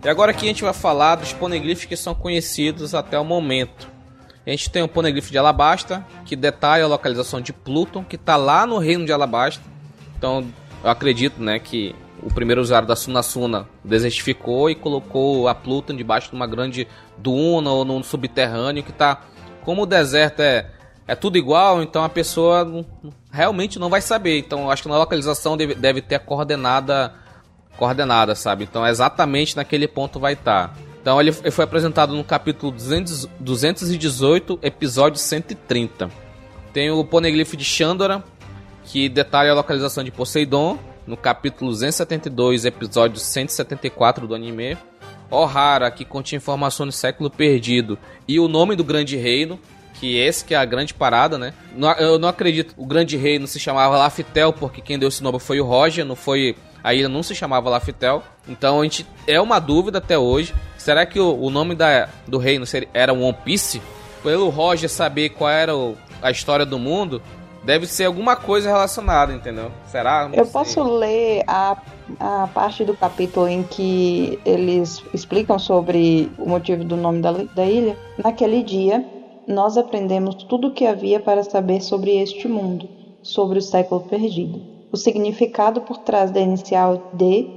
E agora aqui a gente vai falar dos poneglyphs que são conhecidos até o momento. A gente tem o poneglyph de Alabasta, que detalha a localização de Pluton, que está lá no reino de Alabasta. Então, eu acredito, né, que o primeiro usuário da Sunasuna desertificou e colocou a Pluton debaixo de uma grande duna ou num subterrâneo que está como o deserto é é tudo igual, então a pessoa realmente não vai saber. Então acho que na localização deve, deve ter a coordenada coordenada, sabe? Então exatamente naquele ponto vai estar. Tá. Então ele foi apresentado no capítulo 200, 218, episódio 130. Tem o Poneglyph de Chandora, que detalha a localização de Poseidon, no capítulo 272, episódio 174 do anime. Ohara, que continha informações do século perdido e o nome do grande reino, que esse que é a grande parada, né? Eu não acredito, o grande reino se chamava Laftel, porque quem deu esse nome foi o Roger, não foi a ilha não se chamava Laftel. Então a gente é uma dúvida até hoje. Será que o, o nome da, do reino seria, era One Piece? Pelo Roger saber qual era o, a história do mundo, deve ser alguma coisa relacionada, entendeu? Será? Não Eu sei. posso ler a, a parte do capítulo em que eles explicam sobre o motivo do nome da, da ilha? Naquele dia, nós aprendemos tudo o que havia para saber sobre este mundo, sobre o século perdido o significado por trás da inicial D,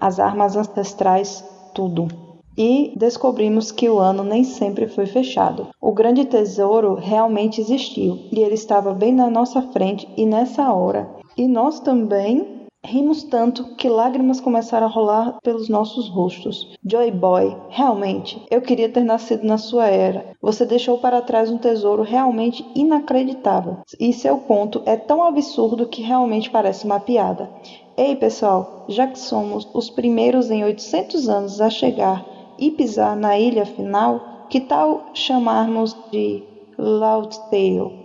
as armas ancestrais, tudo. E descobrimos que o ano nem sempre foi fechado. O grande tesouro realmente existiu e ele estava bem na nossa frente e nessa hora. E nós também Rimos tanto que lágrimas começaram a rolar pelos nossos rostos. Joy Boy, realmente, eu queria ter nascido na sua era. Você deixou para trás um tesouro realmente inacreditável. E seu conto é tão absurdo que realmente parece uma piada. Ei, pessoal, já que somos os primeiros em 800 anos a chegar e pisar na ilha final, que tal chamarmos de Loud Tale?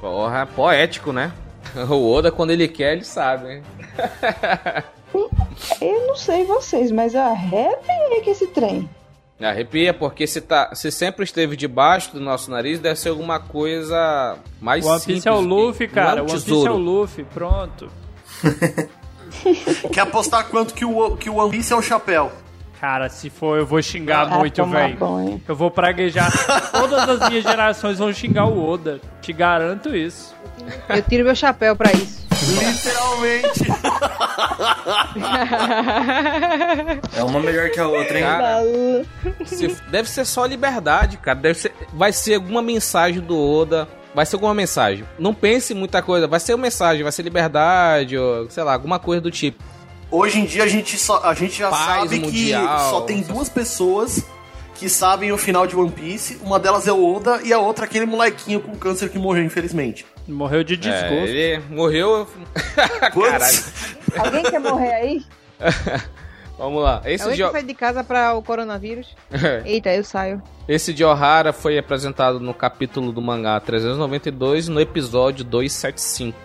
Porra, poético, né? <laughs> O Oda, quando ele quer, ele sabe, hein? <laughs> Eu não sei vocês, mas arrepia que esse trem. Arrepia, porque se, tá, se sempre esteve debaixo do nosso nariz, deve ser alguma coisa mais One Piece é o Luffy, cara. É um One Piece é o Luffy, pronto. <laughs> Quer apostar quanto que o, que o One Piece é o chapéu? Cara, se for, eu vou xingar ah, muito, velho. Eu vou praguejar. Todas as minhas gerações vão xingar o Oda. Te garanto isso. Eu tiro meu chapéu pra isso. Literalmente. <laughs> é uma melhor que a outra, hein? Cara, deve ser só liberdade, cara. Deve ser, vai ser alguma mensagem do Oda. Vai ser alguma mensagem. Não pense em muita coisa. Vai ser uma mensagem, vai ser liberdade, ou sei lá, alguma coisa do tipo. Hoje em dia a gente, só, a gente já Paz sabe mundial, que só tem duas pessoas que sabem o final de One Piece. Uma delas é o Oda e a outra aquele molequinho com câncer que morreu, infelizmente. Morreu de desgosto. É, ele morreu. <laughs> Caralho. Alguém quer morrer aí? <laughs> Vamos lá. Esse Alguém de... que sai de casa para o coronavírus? <laughs> Eita, eu saio. Esse de Ohara foi apresentado no capítulo do mangá 392 no episódio 275.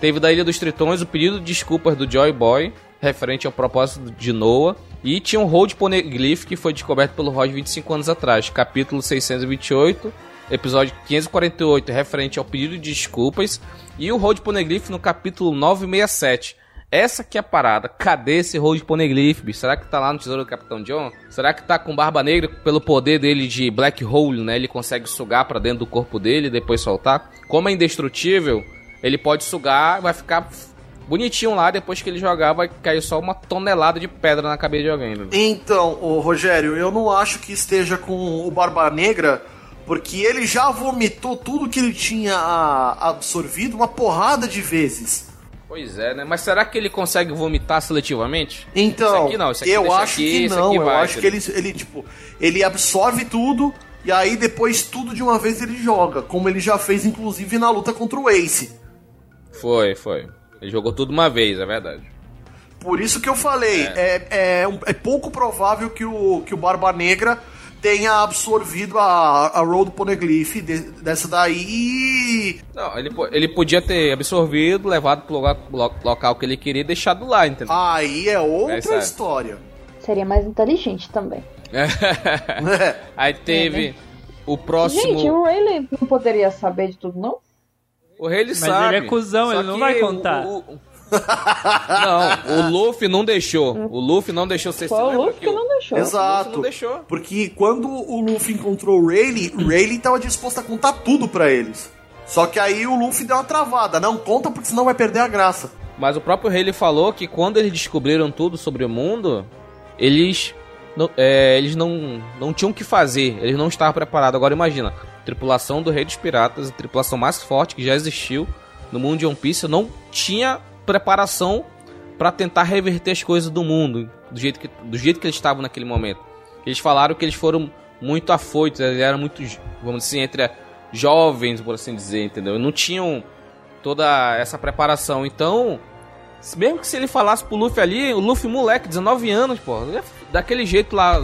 Teve da Ilha dos Tritões o pedido de desculpas do Joy Boy, referente ao propósito de Noah, e tinha um Hold Poneglyph que foi descoberto pelo Rod 25 anos atrás, capítulo 628, episódio 548, referente ao pedido de desculpas, e o Hold Poneglyph no capítulo 967. Essa que é a parada. Cadê esse Hold Poneglyph? Será que tá lá no Tesouro do Capitão John? Será que tá com Barba Negra pelo poder dele de Black Hole, né? Ele consegue sugar para dentro do corpo dele e depois soltar? Como é indestrutível, ele pode sugar, vai ficar bonitinho lá, depois que ele jogar, vai cair só uma tonelada de pedra na cabeça de alguém. Né? Então, ô, Rogério, eu não acho que esteja com o Barba Negra, porque ele já vomitou tudo que ele tinha absorvido uma porrada de vezes. Pois é, né? Mas será que ele consegue vomitar seletivamente? Então, aqui não, eu acho aqui, que não. Eu vai, acho que ele, ele, tipo, ele absorve tudo e aí depois tudo de uma vez ele joga, como ele já fez inclusive na luta contra o Ace. Foi, foi. Ele jogou tudo uma vez, é verdade. Por isso que eu falei, é, é, é, é pouco provável que o, que o Barba Negra tenha absorvido a, a Road Poneglyph de, dessa daí. Não, ele, ele podia ter absorvido, levado pro local, local que ele queria e deixado lá, entendeu? Aí é outra Essa... história. Seria mais inteligente também. <laughs> Aí teve é, né? o próximo. Gente, o Rayleigh não poderia saber de tudo, não? O rei ele Mas sabe. ele é cuzão, ele não vai contar. O, o... <laughs> não, o Luffy não deixou. O Luffy não deixou ser Foi o Luffy que, não deixou. Exato. não deixou. Porque quando o Luffy encontrou o Rayleigh, o Rayleigh tava disposto a contar tudo pra eles. Só que aí o Luffy deu uma travada. Não conta porque senão vai perder a graça. Mas o próprio Rayleigh falou que quando eles descobriram tudo sobre o mundo, eles não, é, eles não, não tinham o que fazer, eles não estavam preparados. Agora imagina, tripulação do Rei dos Piratas, a tripulação mais forte que já existiu no mundo de One Piece, não tinha preparação para tentar reverter as coisas do mundo do jeito que, do jeito que eles estavam naquele momento. Eles falaram que eles foram muito afoitos, eles eram muito, vamos dizer, entre jovens, por assim dizer, entendeu? Não tinham toda essa preparação. Então, mesmo que se ele falasse pro Luffy ali, o Luffy moleque, 19 anos, pô, daquele jeito lá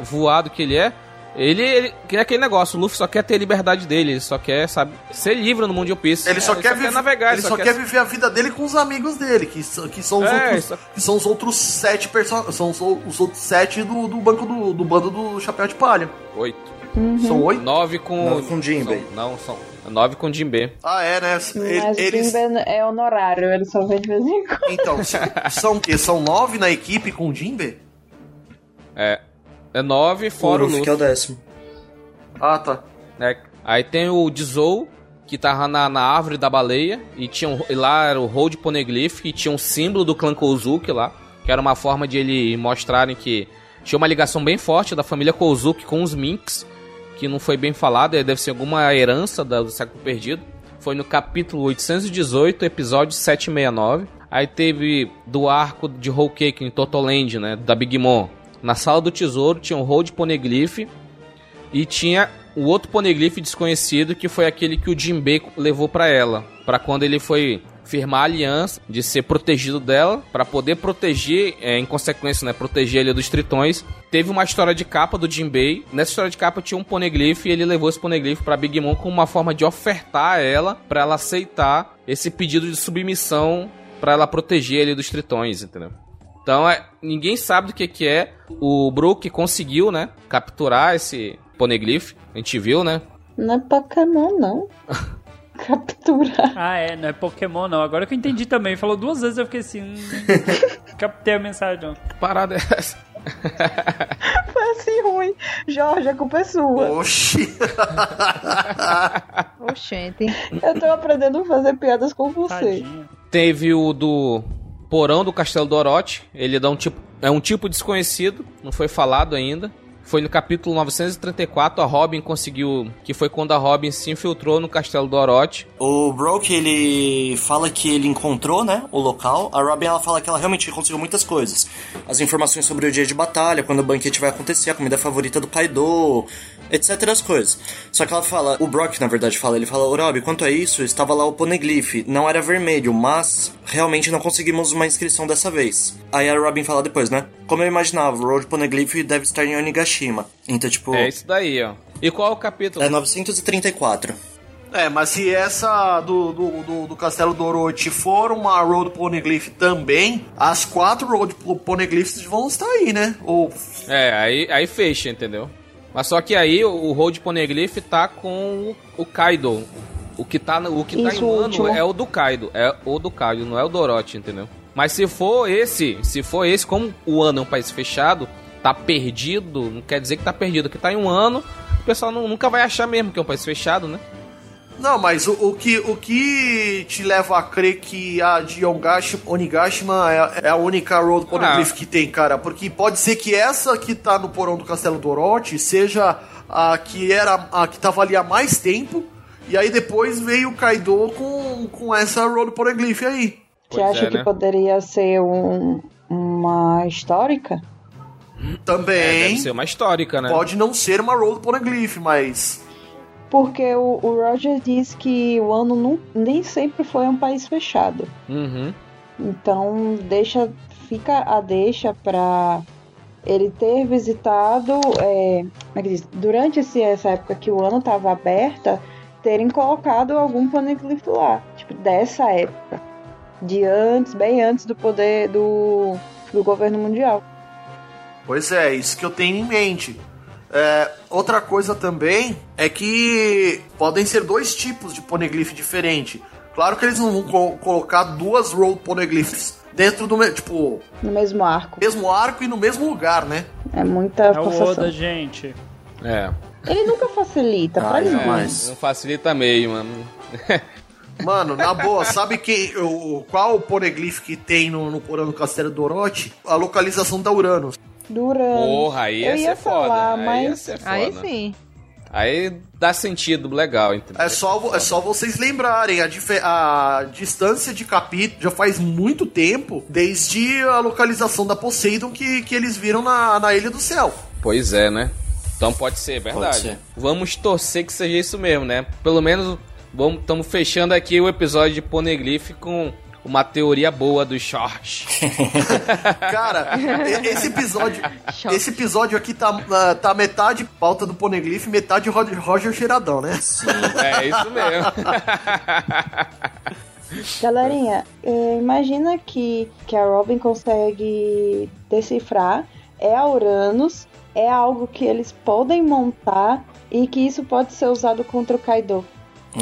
voado que ele é, ele, ele que é aquele negócio, o Luffy só quer ter a liberdade dele, ele só quer, sabe, ser livre no mundo de One Piece. Ele só, é, quer, ele só quer navegar, ele só, quer... quer... viver a vida dele com os amigos dele, que, que, são, os é, outros, só... que são os outros sete person... são os, os outros sete do, do banco do, do bando do Chapéu de Palha. Oito. Uhum. São oito? Nove com... Nove com Jinbe. São, não, são nove com Jinbe. Ah, é, né? Mas eles... Jinbe é honorário, ele só vem de vez em quando. Então, são o quê? São nove na equipe com Jinbe? É. É nove fora o Luffy. O Luffy que é o décimo. Ah, tá. É, aí tem o Dizou, que tava na, na árvore da baleia, e tinha um, e lá era o Hold Poneglyph, e tinha um símbolo do clã Kozuki lá, que era uma forma de ele mostrarem que tinha uma ligação bem forte da família Kozuki com os Minks, que não foi bem falado, deve ser alguma herança do século perdido. Foi no capítulo 818, episódio 769. Aí teve do arco de Whole Cake em Totoland, né, da Big Mom. Na sala do tesouro tinha um Hold Poneglyph e tinha o outro poneglyph desconhecido que foi aquele que o Jinbei levou para ela, para quando ele foi firmar a aliança de ser protegido dela para poder proteger, é, em consequência, né, proteger ele dos tritões. Teve uma história de capa do Jinbei. Nessa história de capa tinha um poneglyph e ele levou esse poneglyph para Big Mom como uma forma de ofertar a ela para ela aceitar esse pedido de submissão para ela proteger ele dos tritões, entendeu? Então, é, ninguém sabe do que, que é. O Brook conseguiu, né, capturar esse Poneglyph, a gente viu, né? Não é Pokémon, não. <laughs> Capturar. Ah, é, não é Pokémon, não. Agora que eu entendi também. Falou duas vezes, eu fiquei assim. Hum, <laughs> captei a mensagem. Que parada é essa? <laughs> Foi assim ruim. Jorge, a culpa é sua. Oxi. Oxente. Eu tô aprendendo a fazer piadas com você. Tadinha. Teve o do porão do Castelo Dorote. Ele dá um tipo, é um tipo desconhecido, não foi falado ainda. Foi no capítulo 934 a Robin conseguiu, que foi quando a Robin se infiltrou no castelo do Orochi. O Broke ele fala que ele encontrou, né, o local. A Robin ela fala que ela realmente conseguiu muitas coisas. As informações sobre o dia de batalha, quando o banquete vai acontecer, a comida favorita do Kaido, etc. as coisas. Só que ela fala, o Brock na verdade fala, ele fala, Rob, quanto a isso, estava lá o Poneglyph, não era vermelho, mas realmente não conseguimos uma inscrição dessa vez. Aí a Robin fala depois, né? Como eu imaginava, o Road Poneglyph deve estar em Onigashima. Então, tipo. É isso daí, ó. E qual é o capítulo? É 934. É, mas se essa do, do, do, do Castelo do Orochi for uma Road Poneglyph também, as quatro Road Poneglyphs vão estar aí, né? Ou... É, aí, aí fecha, entendeu? Mas só que aí o Road Poneglyph tá com o Kaido. O que tá, o que tá em mano é o do Kaido. É o do Kaido, não é o do Orochi, entendeu? Mas se for esse, se for esse, como o ano é um país fechado, tá perdido, não quer dizer que tá perdido. Que tá em um ano, o pessoal não, nunca vai achar mesmo que é um país fechado, né? Não, mas o, o, que, o que te leva a crer que a de Onigashima é, é, a única Road Poneglyph ah. que tem, cara? Porque pode ser que essa que tá no porão do Castelo do Orochi seja a que era a que tava ali há mais tempo, e aí depois veio o Kaido com, com essa Road Poneglyph aí. Você acha é, que né? poderia ser um, uma histórica? Também. É, deve ser uma histórica, né? Pode não ser uma Road Poneglyph, mas porque o, o Roger diz que o ano não, nem sempre foi um país fechado. Uhum. Então deixa, fica a deixa para ele ter visitado é, é diz, durante esse, essa época que o ano estava aberta, terem colocado algum poneglyph lá, tipo dessa época, de antes, bem antes do poder do, do governo mundial. Pois é, isso que eu tenho em mente. É, outra coisa também é que podem ser dois tipos de poneglyph diferente. Claro que eles não vão co colocar duas road poneglyphs dentro do tipo no mesmo arco. Mesmo arco e no mesmo lugar, né? É muita É o forçação. Oda, gente. É. Ele nunca facilita, pra Ai, mim. não, mas- Não facilita meio, mano. <laughs> Mano, na boa, sabe quem, o, qual o poneglyph que tem no, no porão do Castelo do Orochi? A localização da Uranus. Durante. Porra, aí ia Eu ia foda. falar, aí ia mas- ser foda. Aí sim. Aí dá sentido, legal, entendeu? É só, é só vocês lembrarem, a, a distância de capítulo já faz muito tempo, desde a localização da Poseidon que, que eles viram na, na Ilha do Céu. Pois é, né? Então pode ser, verdade. Pode ser. Vamos torcer que seja isso mesmo, né? Pelo menos estamos fechando aqui o episódio de Poneglyph com uma teoria boa do Short. <laughs> Cara, esse episódio, esse episódio aqui tá, ah, tá metade pauta do Poneglyph, metade Roger, Cheiradão, né? é isso mesmo. <laughs> Galerinha, é, imagina que, que a Robin consegue decifrar. É a Uranus, é algo que eles podem montar e que isso pode ser usado contra o Kaido.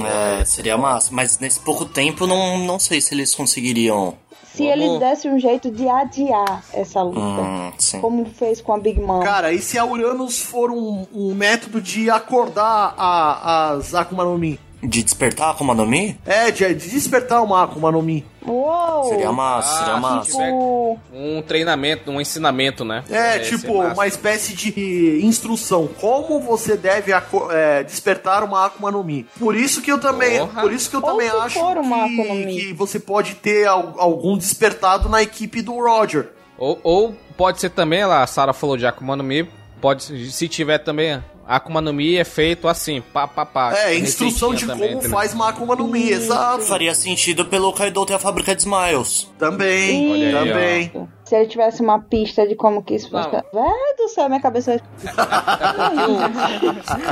É, seria massa. Mas nesse pouco tempo, não, não sei se eles conseguiriam. Se Vamos- eles dessem um jeito de adiar essa luta, Hum, sim. como fez com a Big Mom. Cara, e se a Uranus for um, um método de acordar a, as Akuma no Mi? De despertar a Akuma no Mi? É, de, de despertar uma Akuma no Mi. Uou! Seria massa, Ah, seria massa. Tipo, Um treinamento, um ensinamento, né? É, Esse tipo, uma espécie de instrução. Como você deve é, despertar uma Akuma no Mi. Por isso que eu também, Porra. por isso que eu Ou também acho que, que você pode ter al- algum despertado na equipe do Roger. Ou, ou pode ser também, lá, a Sarah falou de Akuma no Mi, pode, se tiver também, Akuma no Mi é feito assim, pá, pá, pá. É, instrução de como também, entendeu? faz uma Akuma no Mi, exato. Faria sentido pelo Kaido ter a fábrica de Smiles. Também, Olha aí, também. se ele tivesse uma pista de como que isso fosse. Vai do céu, minha cabeça.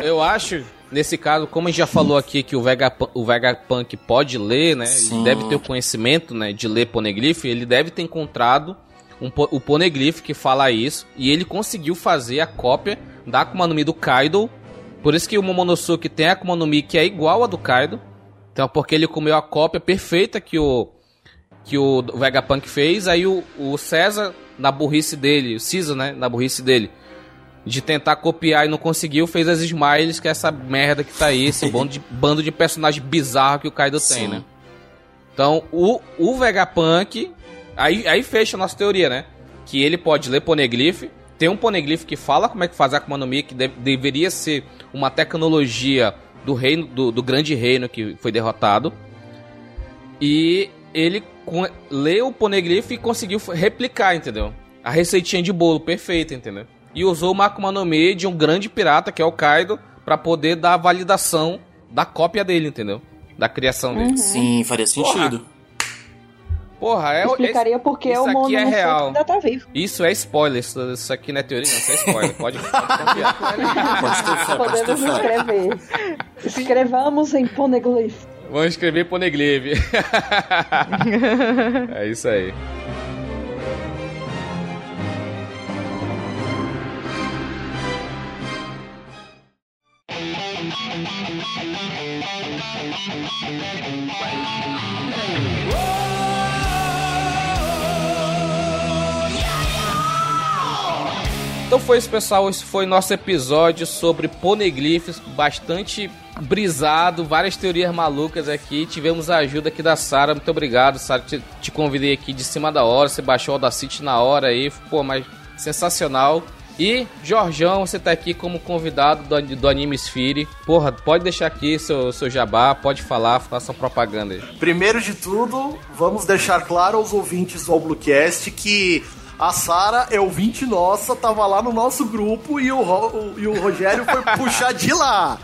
Eu acho, nesse caso, como a gente já falou aqui que o, Vegapunk, o Vegapunk pode ler, né? Sim. Ele deve ter o conhecimento, né, de ler Poneglyph, ele deve ter encontrado um, o Poneglyph que fala isso, e ele conseguiu fazer a cópia da Akuma no Mi do Kaido. Por isso que o Momonosuke tem a Akuma no Mi que é igual a do Kaido. Então, porque ele comeu a cópia perfeita que o que o Vegapunk fez, aí o, o César, na burrice dele, o Caesar, né, na burrice dele, de tentar copiar e não conseguiu, fez as Smiles, que é essa merda que tá aí, esse bando de, <laughs> bando de personagem bizarro que o Kaido tem, Sim. né? Então, o, o Vegapunk, aí, aí fecha a nossa teoria, né? Que ele pode ler Poneglyph, tem um Poneglyph que fala como é que faz a Akuma no Mi, que de- deveria ser uma tecnologia do reino, do, do grande reino que foi derrotado. E ele com- leu o Poneglyph e conseguiu replicar, entendeu? A receitinha de bolo perfeita, entendeu? E usou uma Akuma no Mi de um grande pirata, que é o Kaido, pra poder dar a validação da cópia dele, entendeu? Da criação dele. Sim, faria sentido. Porra, é o- Explicaria por que isso o Mono aqui é real. ainda tá vivo. Isso é spoiler, isso, isso aqui não é teoria, não, isso é spoiler. Pode, pode confiar. Pode pode Podemos escrever. Escrevamos em Poneglyph. Vamos escrever Poneglyph. <laughs> é isso aí. Então foi isso, pessoal. Esse foi nosso episódio sobre poneglyphs, bastante brisado, várias teorias malucas aqui. Tivemos a ajuda aqui da Sara. Muito obrigado, Sara. Te, te convidei aqui de cima da hora. Você baixou o Audacity na hora aí. Pô, mas sensacional. E, Jorjão, você tá aqui como convidado do, do Anime Sphere. Porra, pode deixar aqui seu, seu jabá, pode falar, faça propaganda aí. Primeiro de tudo, vamos deixar claro aos ouvintes do Bluecast que a Sara é ouvinte nossa, tava lá no nosso grupo e o, Ro- o- e o Rogério foi puxar de lá.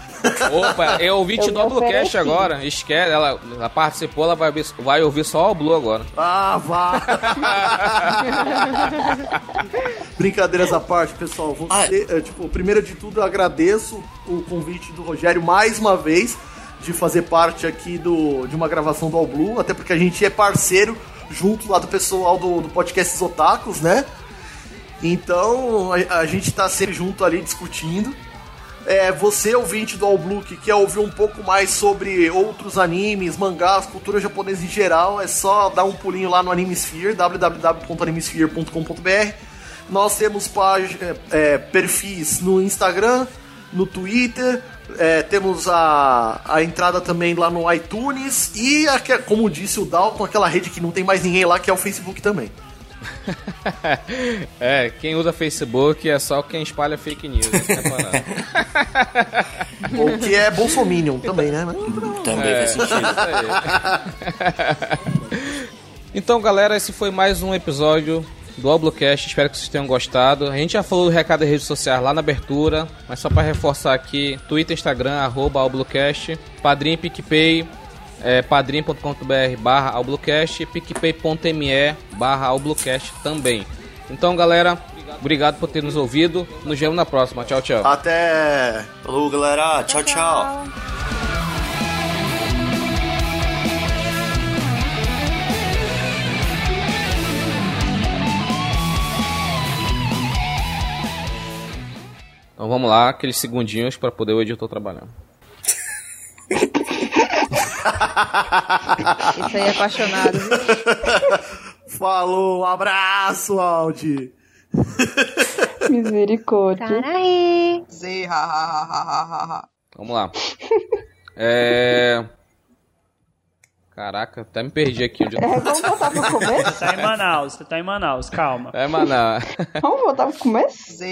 Opa, é ouvinte Eu do ofereci. agora. Esquece, ela, ela participou, ela vai, ouvir- vai ouvir só o Blue agora. Ah, vá! <laughs> Brincadeiras à parte, pessoal. Você, é, tipo, primeiro de tudo, eu agradeço o convite do Rogério mais uma vez de fazer parte aqui do, de uma gravação do All Blue, até porque a gente é parceiro junto lá do pessoal do, do podcast Otakus, né? Então a, a gente tá sempre junto ali discutindo. É, você, ouvinte do All Blue, que quer ouvir um pouco mais sobre outros animes, mangás, cultura japonesa em geral, é só dar um pulinho lá no Animesphere, www.animesphere.com.br. Nós temos é, é, perfis no Instagram, no Twitter, é, temos a, a entrada também lá no iTunes e, a, como disse o Dalton, aquela rede que não tem mais ninguém lá, que é o Facebook também. <laughs> é, quem usa Facebook é só quem espalha fake news. <laughs> Ou que é bolsominion também, né? Também é, faz sentido. <laughs> então, galera, esse foi mais um episódio do Oblocast. Espero que vocês tenham gostado. A gente já falou do recado das redes sociais lá na abertura, mas só para reforçar aqui: Twitter, Instagram, arroba Oblocast, Padrim, PicPay, é, padrim.com.br barra Alblocast e picpay.me barra Alblocast também. Então, galera, obrigado por ter nos ouvido. Nos vemos na próxima. Tchau, tchau. Até! Falou, galera. tchau. tchau. tchau. Então vamos lá, aqueles segundinhos para poder o editor trabalhar. <laughs> Isso aí é apaixonado, viu? Falou, um abraço, Aldi. <laughs> Misericórdia. Carai. Vamos lá. É... Caraca, até me perdi aqui onde eu. É, vamos voltar pro começo? Você tá em Manaus, você tá em Manaus, calma. É Manaus. Vamos voltar pro começo?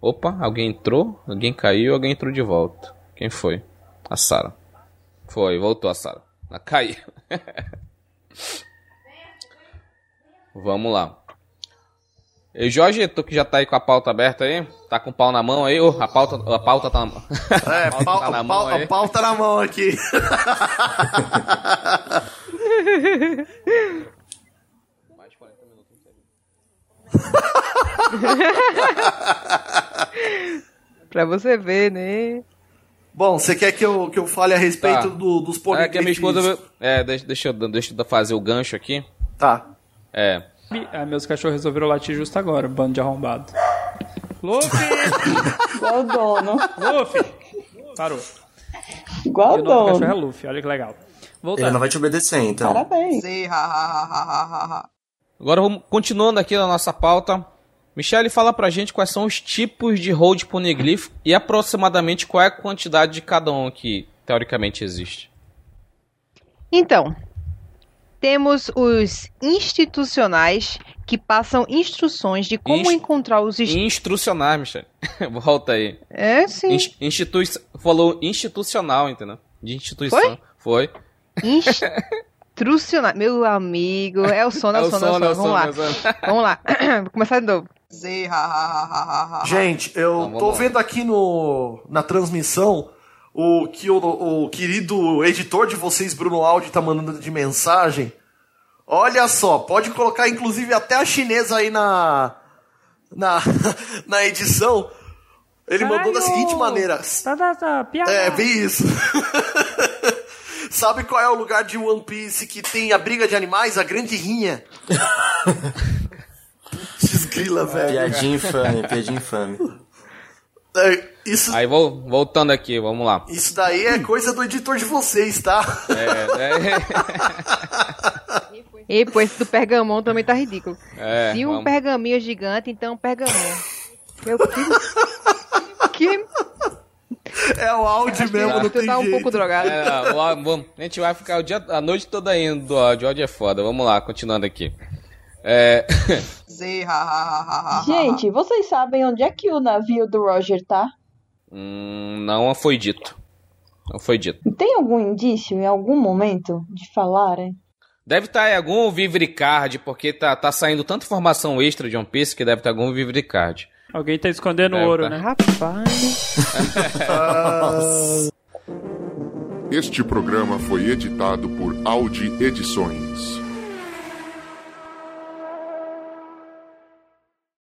Opa, alguém entrou, alguém caiu, alguém entrou de volta. Quem foi? A Sara. Foi, voltou a Sara. Ela caiu. <laughs> Vamos lá. E Jorge, tu que já tá aí com a pauta aberta aí? Tá com o pau na mão aí? Oh, a, pauta, a pauta tá na mão. É, <laughs> a pauta, pau, tá na mão a pauta na mão aqui. Mais de 40 minutos. pra você ver, né? Bom, você quer que eu, que eu fale a respeito tá. do, dos poligrifes? É que a minha esposa... É, deixa, deixa, eu, deixa eu fazer o gancho aqui. Tá. É. Ah, meus cachorros resolveram latir justo agora, bando de arrombado. Luffy! <laughs> Igual o dono. Luffy! Parou. Igual o dono. O cachorro é Luffy, olha que legal. Voltando. Ele não vai te obedecer, então. Parabéns. Agora vamos continuando aqui na nossa pauta. Michele, fala pra gente quais são os tipos de hold poneglyph e aproximadamente qual é a quantidade de cada um que teoricamente existe. Então, temos os institucionais que passam instruções de como Inst encontrar os instrucionais, Michel. <laughs> Volta aí. É, sim. Inst institui falou institucional, entendeu? De instituição. Foi? Foi. Instrucional. Meu amigo, é <laughs> o sono, é o sono, é o sono. É <laughs> Vamos lá. Vamos <coughs> lá. Vou começar de novo. Gente, eu então, tô vendo aqui no na transmissão o que o, o querido editor de vocês, Bruno Aldi, tá mandando de mensagem. Olha só, pode colocar inclusive até a chinesa aí na na, <laughs> na edição. Ele mandou da seguinte maneira. Tá, tá, tá, piada. É, bem isso. <laughs> Sabe qual é o lugar de One Piece que tem a briga de animais? A Grande Rinha. <laughs> Desgrila, velho. Piadinha infame, piadinha infame. É, isso... Aí vou, voltando aqui, vamos lá. Isso daí é coisa do editor de vocês, tá? <laughs> É, é. e pô, esse do pergamão também tá ridículo. É, Se um vamos... pergaminho é gigante, então um pergamão. Meu que... que... É o áudio mesmo, não tem tá jeito. um pouco drogado. É, vamos, a gente vai ficar o dia, a noite toda indo do áudio. O áudio é foda. Vamos lá, continuando aqui. É... <laughs> Gente, vocês sabem onde é que o navio do Roger tá? Hum, não foi dito. Não foi dito. Tem algum indício em algum momento de falarem? Deve estar em algum Vivricard, porque tá, tá saindo tanta informação extra de One Piece que deve estar algum Vivricard. Alguém tá escondendo deve ouro, tá. né? Rapaz. este programa foi editado por Audi Edições.